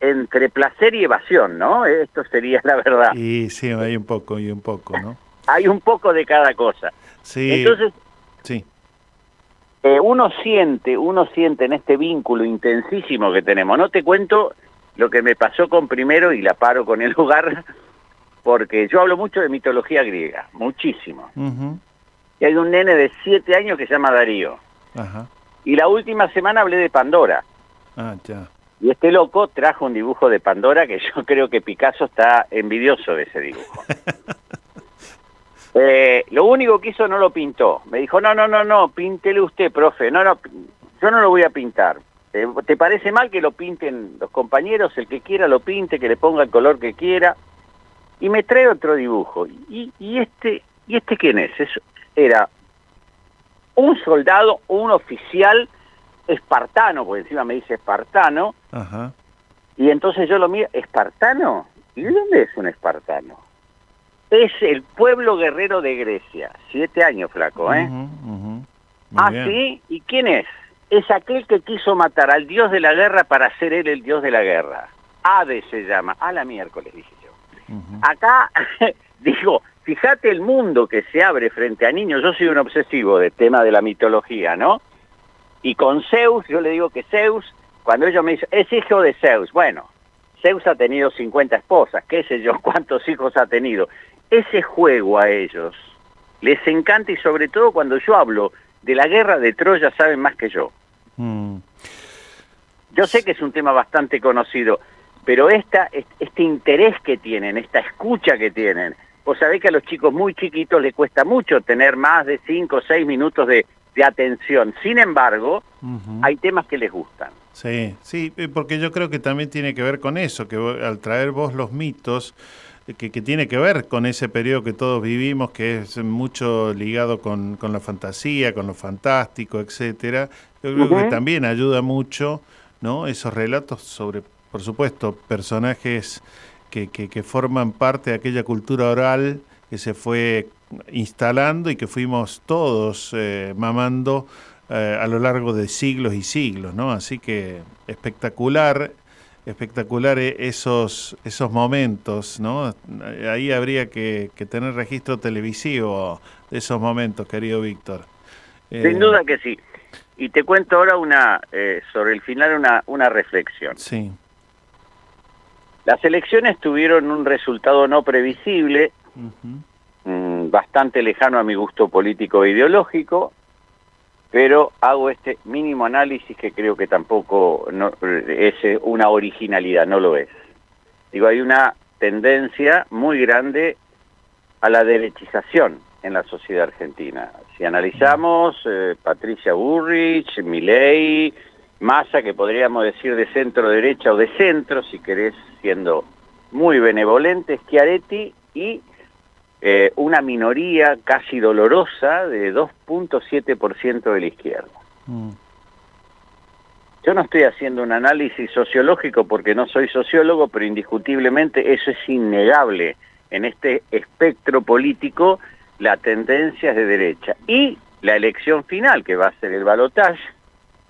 S37: entre placer y evasión, ¿no? Esto sería (laughs) la verdad.
S3: Y sí, hay un poco y un poco, ¿no?
S37: Hay un poco de cada cosa.
S3: Sí.
S37: Entonces,
S3: sí.
S37: eh, uno siente, uno siente en este vínculo intensísimo que tenemos. No te cuento lo que me pasó con primero y la paro con el lugar, (laughs) porque yo hablo mucho de mitología griega, muchísimo. Y hay un nene de siete años que se llama Darío.
S3: Ajá.
S37: Y la última semana hablé de Pandora.
S3: Ah, ya.
S37: Y este loco trajo un dibujo de Pandora que yo (laughs) creo que Picasso está envidioso de ese dibujo. (laughs) Eh, lo único que hizo no lo pintó. Me dijo, no, no, no, no, píntele usted, profe. No, no, yo no lo voy a pintar. ¿Te, te parece mal que lo pinten los compañeros? El que quiera lo pinte, que le ponga el color que quiera. Y me trae otro dibujo. ¿Y, y este y este quién es? es? Era un soldado, un oficial espartano, porque encima me dice espartano,
S3: Ajá.
S37: y entonces yo lo miro, ¿espartano? ¿Y de dónde es un espartano? Es el pueblo guerrero de Grecia. Siete años, flaco, ¿eh? Ah,
S3: bien.
S37: sí. ¿Y quién es? Es aquel que quiso matar al dios de la guerra para ser él el dios de la guerra. Hades se llama. A la miércoles, dije yo. Acá, (laughs) digo, fíjate el mundo que se abre frente a niños. Yo soy un obsesivo del tema de la mitología, ¿no? Y con Zeus, yo le digo que Zeus, cuando ellos me dicen, es hijo de Zeus. Bueno, Zeus ha tenido 50 esposas, qué sé yo, cuántos hijos ha tenido. Ese juego a ellos les encanta y sobre todo cuando yo hablo de la guerra de Troya saben más que yo.
S3: Mm.
S37: Yo sé que es un tema bastante conocido, pero esta, est- este interés que tienen, esta escucha que tienen, vos sabés que a los chicos muy chiquitos les cuesta mucho tener más de 5 o 6 minutos de, de atención. Sin embargo, hay temas que les gustan.
S3: Sí, sí, eh, porque yo creo que también tiene que ver con eso, que al traer vos los mitos, que, que tiene que ver con ese periodo que todos vivimos, que es mucho ligado con, con la fantasía, con lo fantástico, etcétera. Yo creo que también ayuda mucho, ¿no? Esos relatos sobre, por supuesto, personajes que, que, que forman parte de aquella cultura oral que se fue instalando y que fuimos todos eh, mamando eh, a lo largo de siglos y siglos, ¿no? Así que espectacular, espectacular eh, esos, esos momentos, ¿no? Ahí habría que, que tener registro televisivo de esos momentos, querido Víctor. Eh,
S37: Sin duda que sí. Y te cuento ahora una eh, sobre el final una, una reflexión.
S3: Sí.
S37: Las elecciones tuvieron un resultado no previsible, mm, bastante lejano a mi gusto político e ideológico, pero hago este mínimo análisis que creo que tampoco es eh, una originalidad, no lo es. Digo, hay una tendencia muy grande a la derechización en la sociedad argentina. Si analizamos eh, Patricia Burrich, Milei, Massa, que podríamos decir de centro derecha o de centro, si querés, siendo muy benevolentes, Schiaretti y eh, una minoría casi dolorosa de 2.7% de la izquierda.
S3: Mm.
S37: Yo no estoy haciendo un análisis sociológico porque no soy sociólogo, pero indiscutiblemente eso es innegable. En este espectro político, la tendencia es de derecha. Y la elección final, que va a ser el balotaje,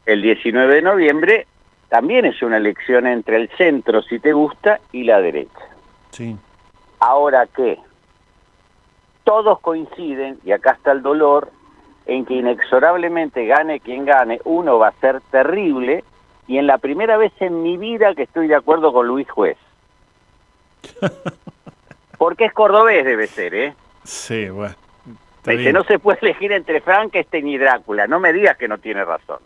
S37: el 19 de noviembre, también es una elección entre el centro, si te gusta, y la derecha.
S3: Sí.
S37: Ahora qué? Todos coinciden, y acá está el dolor, en que inexorablemente gane quien gane, uno va a ser terrible, y en la primera vez en mi vida que estoy de acuerdo con Luis Juez. (laughs) Porque es cordobés, debe ser, ¿eh?
S3: Sí, bueno.
S37: Dice, no se puede elegir entre Frankenstein y Drácula. No me digas que no tiene razón.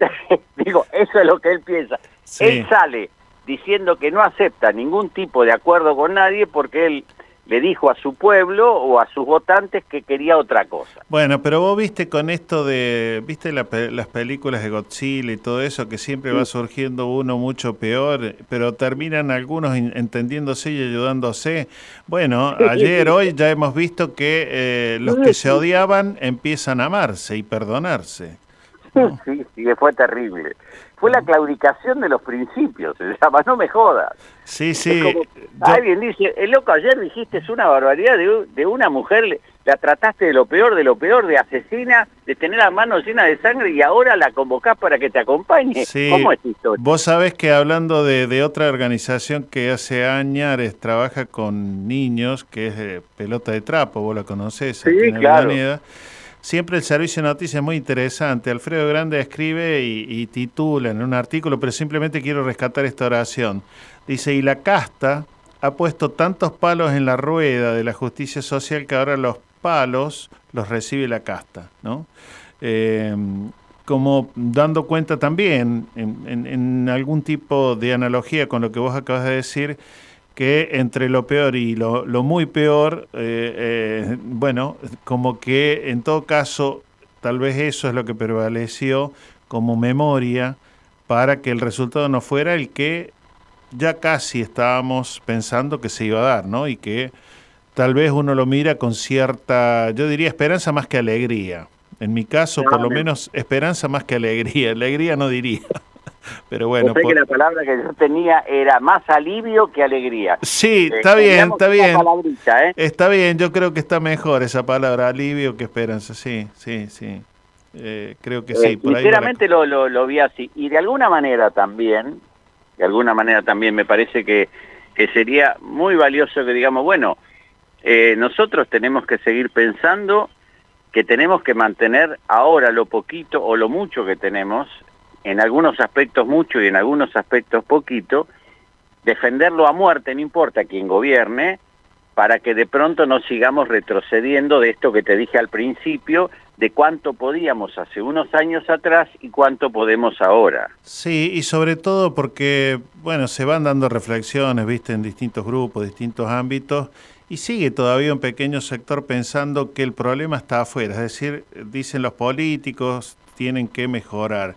S37: (laughs) Digo, eso es lo que él piensa.
S3: Sí.
S37: Él sale diciendo que no acepta ningún tipo de acuerdo con nadie porque él le dijo a su pueblo o a sus votantes que quería otra cosa.
S3: Bueno, pero vos viste con esto de, viste la las películas de Godzilla y todo eso, que siempre va surgiendo uno mucho peor, pero terminan algunos entendiéndose y ayudándose. Bueno, ayer, hoy ya hemos visto que eh, los que se odiaban empiezan a amarse y perdonarse. (laughs)
S37: Sí, sí, que fue terrible. Fue la claudicación de los principios, se llama, no me jodas.
S3: Sí, sí.
S37: como-
S3: yo-
S37: Alguien dice, el loco ayer dijiste es una barbaridad de, de una mujer, la trataste de lo peor, de lo peor, de asesina, de tener las manos llenas de sangre y ahora la convocás para que te acompañe.
S3: Sí,
S37: ¿Cómo es historia?
S3: vos sabés que hablando de, de otra organización que hace años trabaja con niños, que es eh, Pelota de Trapo, vos la conocés,
S37: Sí, claro.
S3: Siempre el servicio de noticias es muy interesante. Alfredo Grande escribe y, titula en un artículo, pero simplemente quiero rescatar esta oración. Dice, y la casta ha puesto tantos palos en la rueda de la justicia social que ahora los palos los recibe la casta, ¿no? Eh, como dando cuenta también, en- en algún tipo de analogía con lo que vos acabas de decir, que entre lo peor y lo, lo muy peor, eh, eh, bueno, como que en todo caso, tal vez eso es lo que prevaleció como memoria para que el resultado no fuera el que ya casi estábamos pensando que se iba a dar, ¿no? Y que tal vez uno lo mira con cierta, yo diría esperanza más que alegría. En mi caso, por lo
S37: me-
S3: menos, esperanza más que alegría. (laughs) Alegría no diría. Pero bueno,
S37: Yo sé
S3: por-
S37: que la palabra que yo tenía era más alivio que alegría.
S3: Sí,
S37: Eh,
S3: está bien, está bien.
S37: ¿eh?
S3: Está bien, yo creo que está mejor esa palabra, alivio que esperanza. Sí, sí, sí. Eh, creo que sí.
S37: Eh,
S3: ahí la
S37: sinceramente lo, lo, lo vi así. Y de alguna manera también, de alguna manera también me parece que, que sería muy valioso que digamos, bueno, eh, nosotros tenemos que seguir pensando que tenemos que mantener ahora lo poquito o lo mucho que tenemos, en algunos aspectos mucho y en algunos aspectos poquito, defenderlo a muerte, no importa quién gobierne, para que de pronto no sigamos retrocediendo de esto que te dije al principio, de cuánto podíamos hace unos años atrás y cuánto podemos ahora.
S3: Sí, y sobre todo porque, bueno, se van dando reflexiones, viste, en distintos grupos, distintos ámbitos, y sigue todavía un pequeño sector pensando que el problema está afuera, es decir, dicen los políticos tienen que mejorar.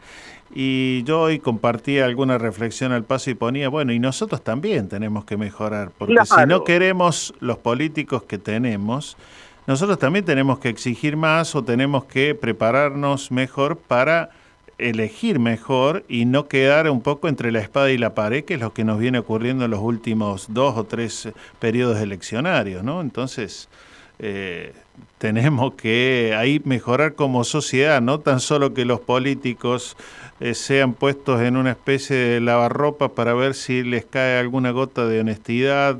S3: Y yo hoy compartía alguna reflexión al paso y ponía, bueno, y nosotros también tenemos que mejorar, porque si no queremos los políticos que tenemos, nosotros también tenemos que exigir más o tenemos que prepararnos mejor para elegir mejor y no quedar un poco entre la espada y la pared, que es lo que nos viene ocurriendo en los últimos dos o tres eh, periodos eleccionarios, ¿no? Entonces, eh, tenemos que ahí mejorar como sociedad, no tan solo que los políticos eh, sean puestos en una especie de lavarropa para ver si les cae alguna gota de honestidad,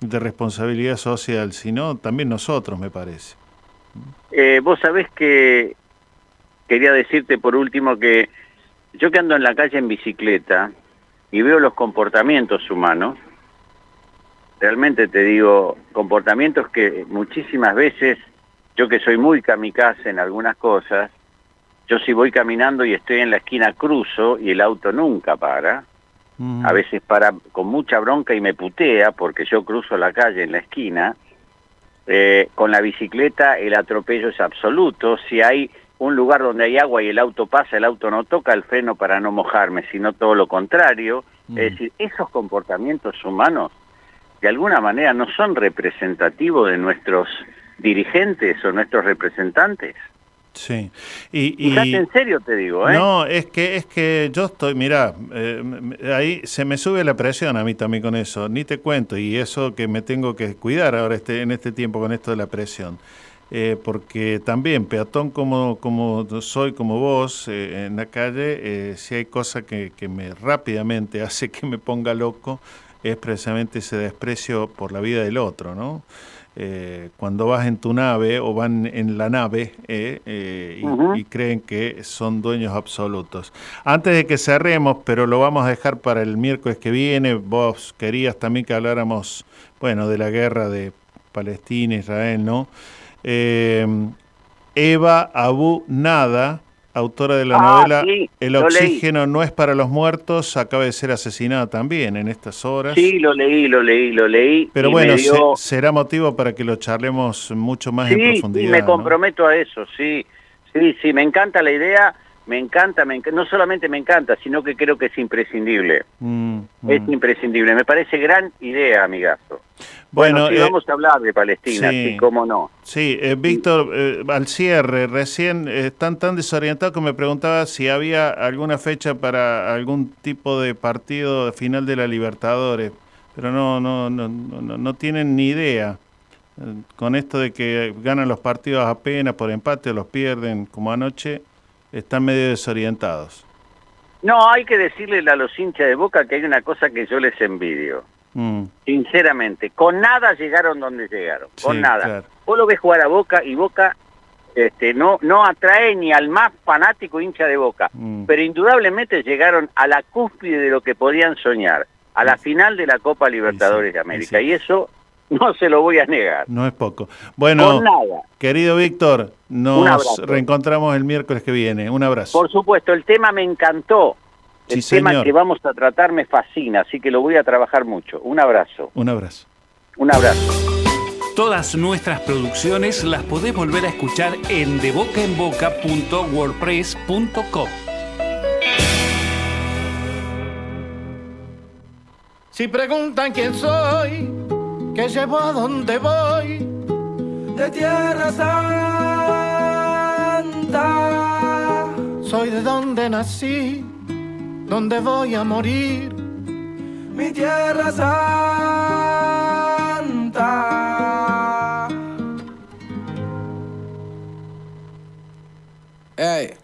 S3: de responsabilidad social, sino también nosotros, me parece.
S37: Eh, vos sabés que quería decirte por último que yo que ando en la calle en bicicleta y veo los comportamientos humanos, realmente te digo, comportamientos que muchísimas veces, yo que soy muy kamikaze en algunas cosas, yo si voy caminando y estoy en la esquina cruzo y el auto nunca para, a veces para con mucha bronca y me putea porque yo cruzo la calle en la esquina, eh, con la bicicleta el atropello es absoluto, si hay un lugar donde hay agua y el auto pasa, el auto no toca el freno para no mojarme, sino todo lo contrario. Es decir, esos comportamientos humanos de alguna manera no son representativos de nuestros dirigentes o nuestros representantes.
S3: Sí. Y,
S37: Quizás
S3: y-
S37: en serio te digo, ¿eh?
S3: No, es que es que yo estoy, mira, ahí se me sube la presión a mí también con eso, ni te cuento, y eso que me tengo que cuidar ahora este, en este tiempo con esto de la presión. Eh, porque también, peatón como, como soy, como vos, eh, en la calle, eh, si hay cosa que, que me rápidamente (laughs) hace que me ponga loco, es precisamente ese desprecio por la vida del otro, ¿no? Eh, cuando vas en tu nave o van en la nave eh, eh, y, creen que son dueños absolutos. Antes de que cerremos, pero lo vamos a dejar para el miércoles que viene, vos querías también que habláramos, bueno, de la guerra de Palestina, Israel, ¿no? Eva Abu Nada, autora de la
S37: Ah,
S3: novela
S37: sí,
S3: El oxígeno no es para los muertos, acaba de ser asesinada también en estas horas.
S37: Sí, lo leí, lo leí, lo leí.
S3: Pero bueno,
S37: dio-
S3: se- será motivo para que lo charlemos mucho más en
S37: sí,
S3: profundidad.
S37: sí, me
S3: ¿no?
S37: comprometo a eso, sí. Sí, sí, me encanta la idea, me encanta, me enc- no solamente me encanta, sino que creo que es imprescindible.
S3: Mm,
S37: Es
S3: mm.
S37: imprescindible, me parece gran idea, amigazo.
S3: Bueno, eh,
S37: vamos a hablar de Palestina,
S3: sí.
S37: sí, cómo no.
S3: Sí, eh, Víctor, eh, al cierre, recién están tan desorientados que me preguntaba si había alguna fecha para algún tipo de partido final de la Libertadores, pero no, no, no, no, no- tienen ni idea. Con esto de que ganan los partidos apenas por empate o los pierden como anoche, están medio desorientados.
S37: No, hay que decirle a los hinchas de Boca que hay una cosa que yo les envidio.
S3: Mm,
S37: Sinceramente, con nada llegaron donde llegaron, con
S3: Sí,
S37: nada.
S3: claro.
S37: Vos lo ves jugar a Boca y Boca este, no, no atrae ni al más fanático hincha de Boca,
S3: mm.
S37: pero indudablemente llegaron a la cúspide de lo que podían soñar, a la final de la Copa Libertadores de América, y eso (laughs) no se lo voy a negar.
S3: No es poco. Bueno,
S37: Con nada.
S3: querido Víctor, nos reencontramos el miércoles que viene. Un abrazo.
S37: Por supuesto, el tema me encantó. El
S3: Sí,
S37: tema
S3: señor.
S37: que vamos a tratar me fascina, así que lo voy a trabajar mucho. Un abrazo.
S3: Un abrazo.
S37: Un abrazo.
S2: Todas nuestras producciones las podés volver a escuchar en debocaenboca.wordpress.com.
S17: Si preguntan quién soy, qué llevo a dónde voy, de tierra santa. Soy de donde nací, donde voy a morir, mi tierra santa.
S38: Ey.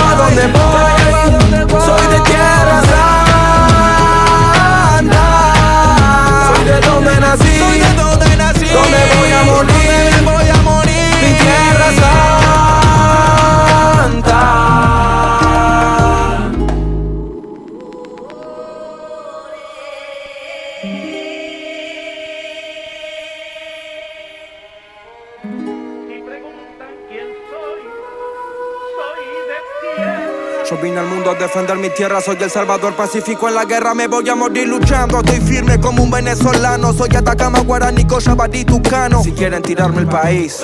S38: Yo vine al mundo a defender mi tierra, soy el salvador pacífico en la guerra, me voy a morir luchando. Estoy firme como un venezolano, soy Atacama, Guaraní, Cochabamba, Tucano. Si quieren tirarme el país,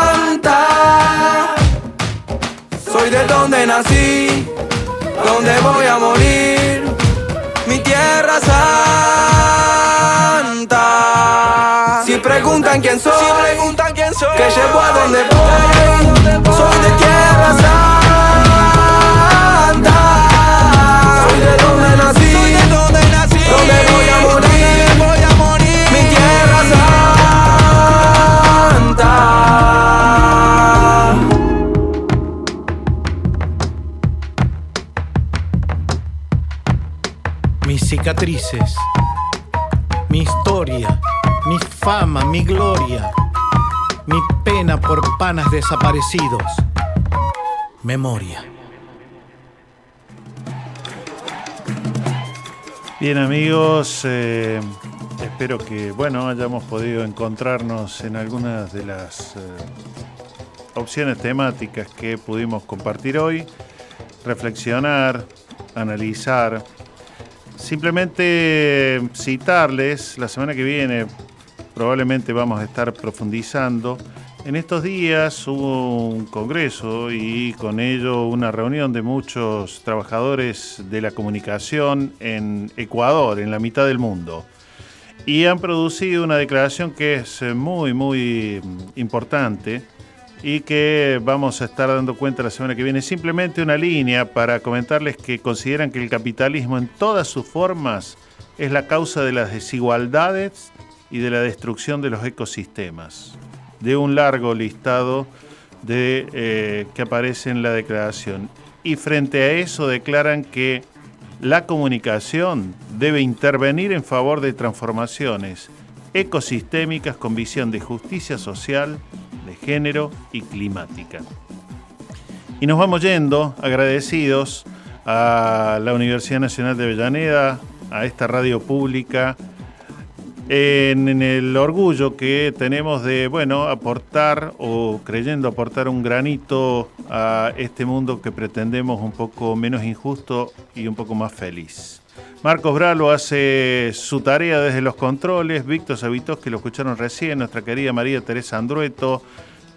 S38: Soy de donde nací, donde voy a morir, mi tierra santa. Si preguntan quién soy, preguntan quién soy, que llevo a donde voy, mi
S39: gloria, mi pena por panas desaparecidos, memoria.
S3: Bien amigos, eh, espero que bueno hayamos podido encontrarnos en algunas de las eh, opciones temáticas que pudimos compartir hoy, reflexionar, analizar, simplemente citarles, la semana que viene probablemente vamos a estar profundizando. En estos días hubo un congreso y con ello una reunión de muchos trabajadores de la comunicación en Ecuador, en la mitad del mundo. Y han producido una declaración que es eh, muy, muy mm, importante y que vamos a estar dando cuenta la semana que viene. Simplemente una línea para comentarles que consideran que el capitalismo en todas sus formas es la causa de las desigualdades y de la destrucción de los ecosistemas. De un largo listado de, eh, que aparece en la declaración. Y frente a eso declaran que la comunicación debe intervenir en favor de transformaciones ecosistémicas con visión de justicia social, de género y climática. Y nos vamos yendo agradecidos a la Universidad Nacional de Avellaneda, a esta radio pública, en, el orgullo que tenemos de, bueno, aportar o creyendo aportar un granito a este mundo que pretendemos un poco menos injusto y un poco más feliz. Marcos Bralo hace su tarea desde los controles, Víctor Savitos, que lo escucharon recién, nuestra querida María Teresa Andrueto,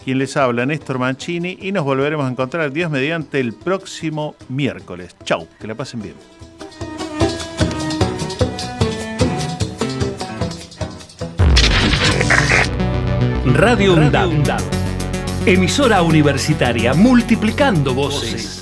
S3: quien les habla, Néstor Mancini, y nos volveremos a encontrar, Dios mediante, el próximo miércoles. Chau, que la pasen bien.
S2: Radio UNDAB. Emisora universitaria multiplicando voces.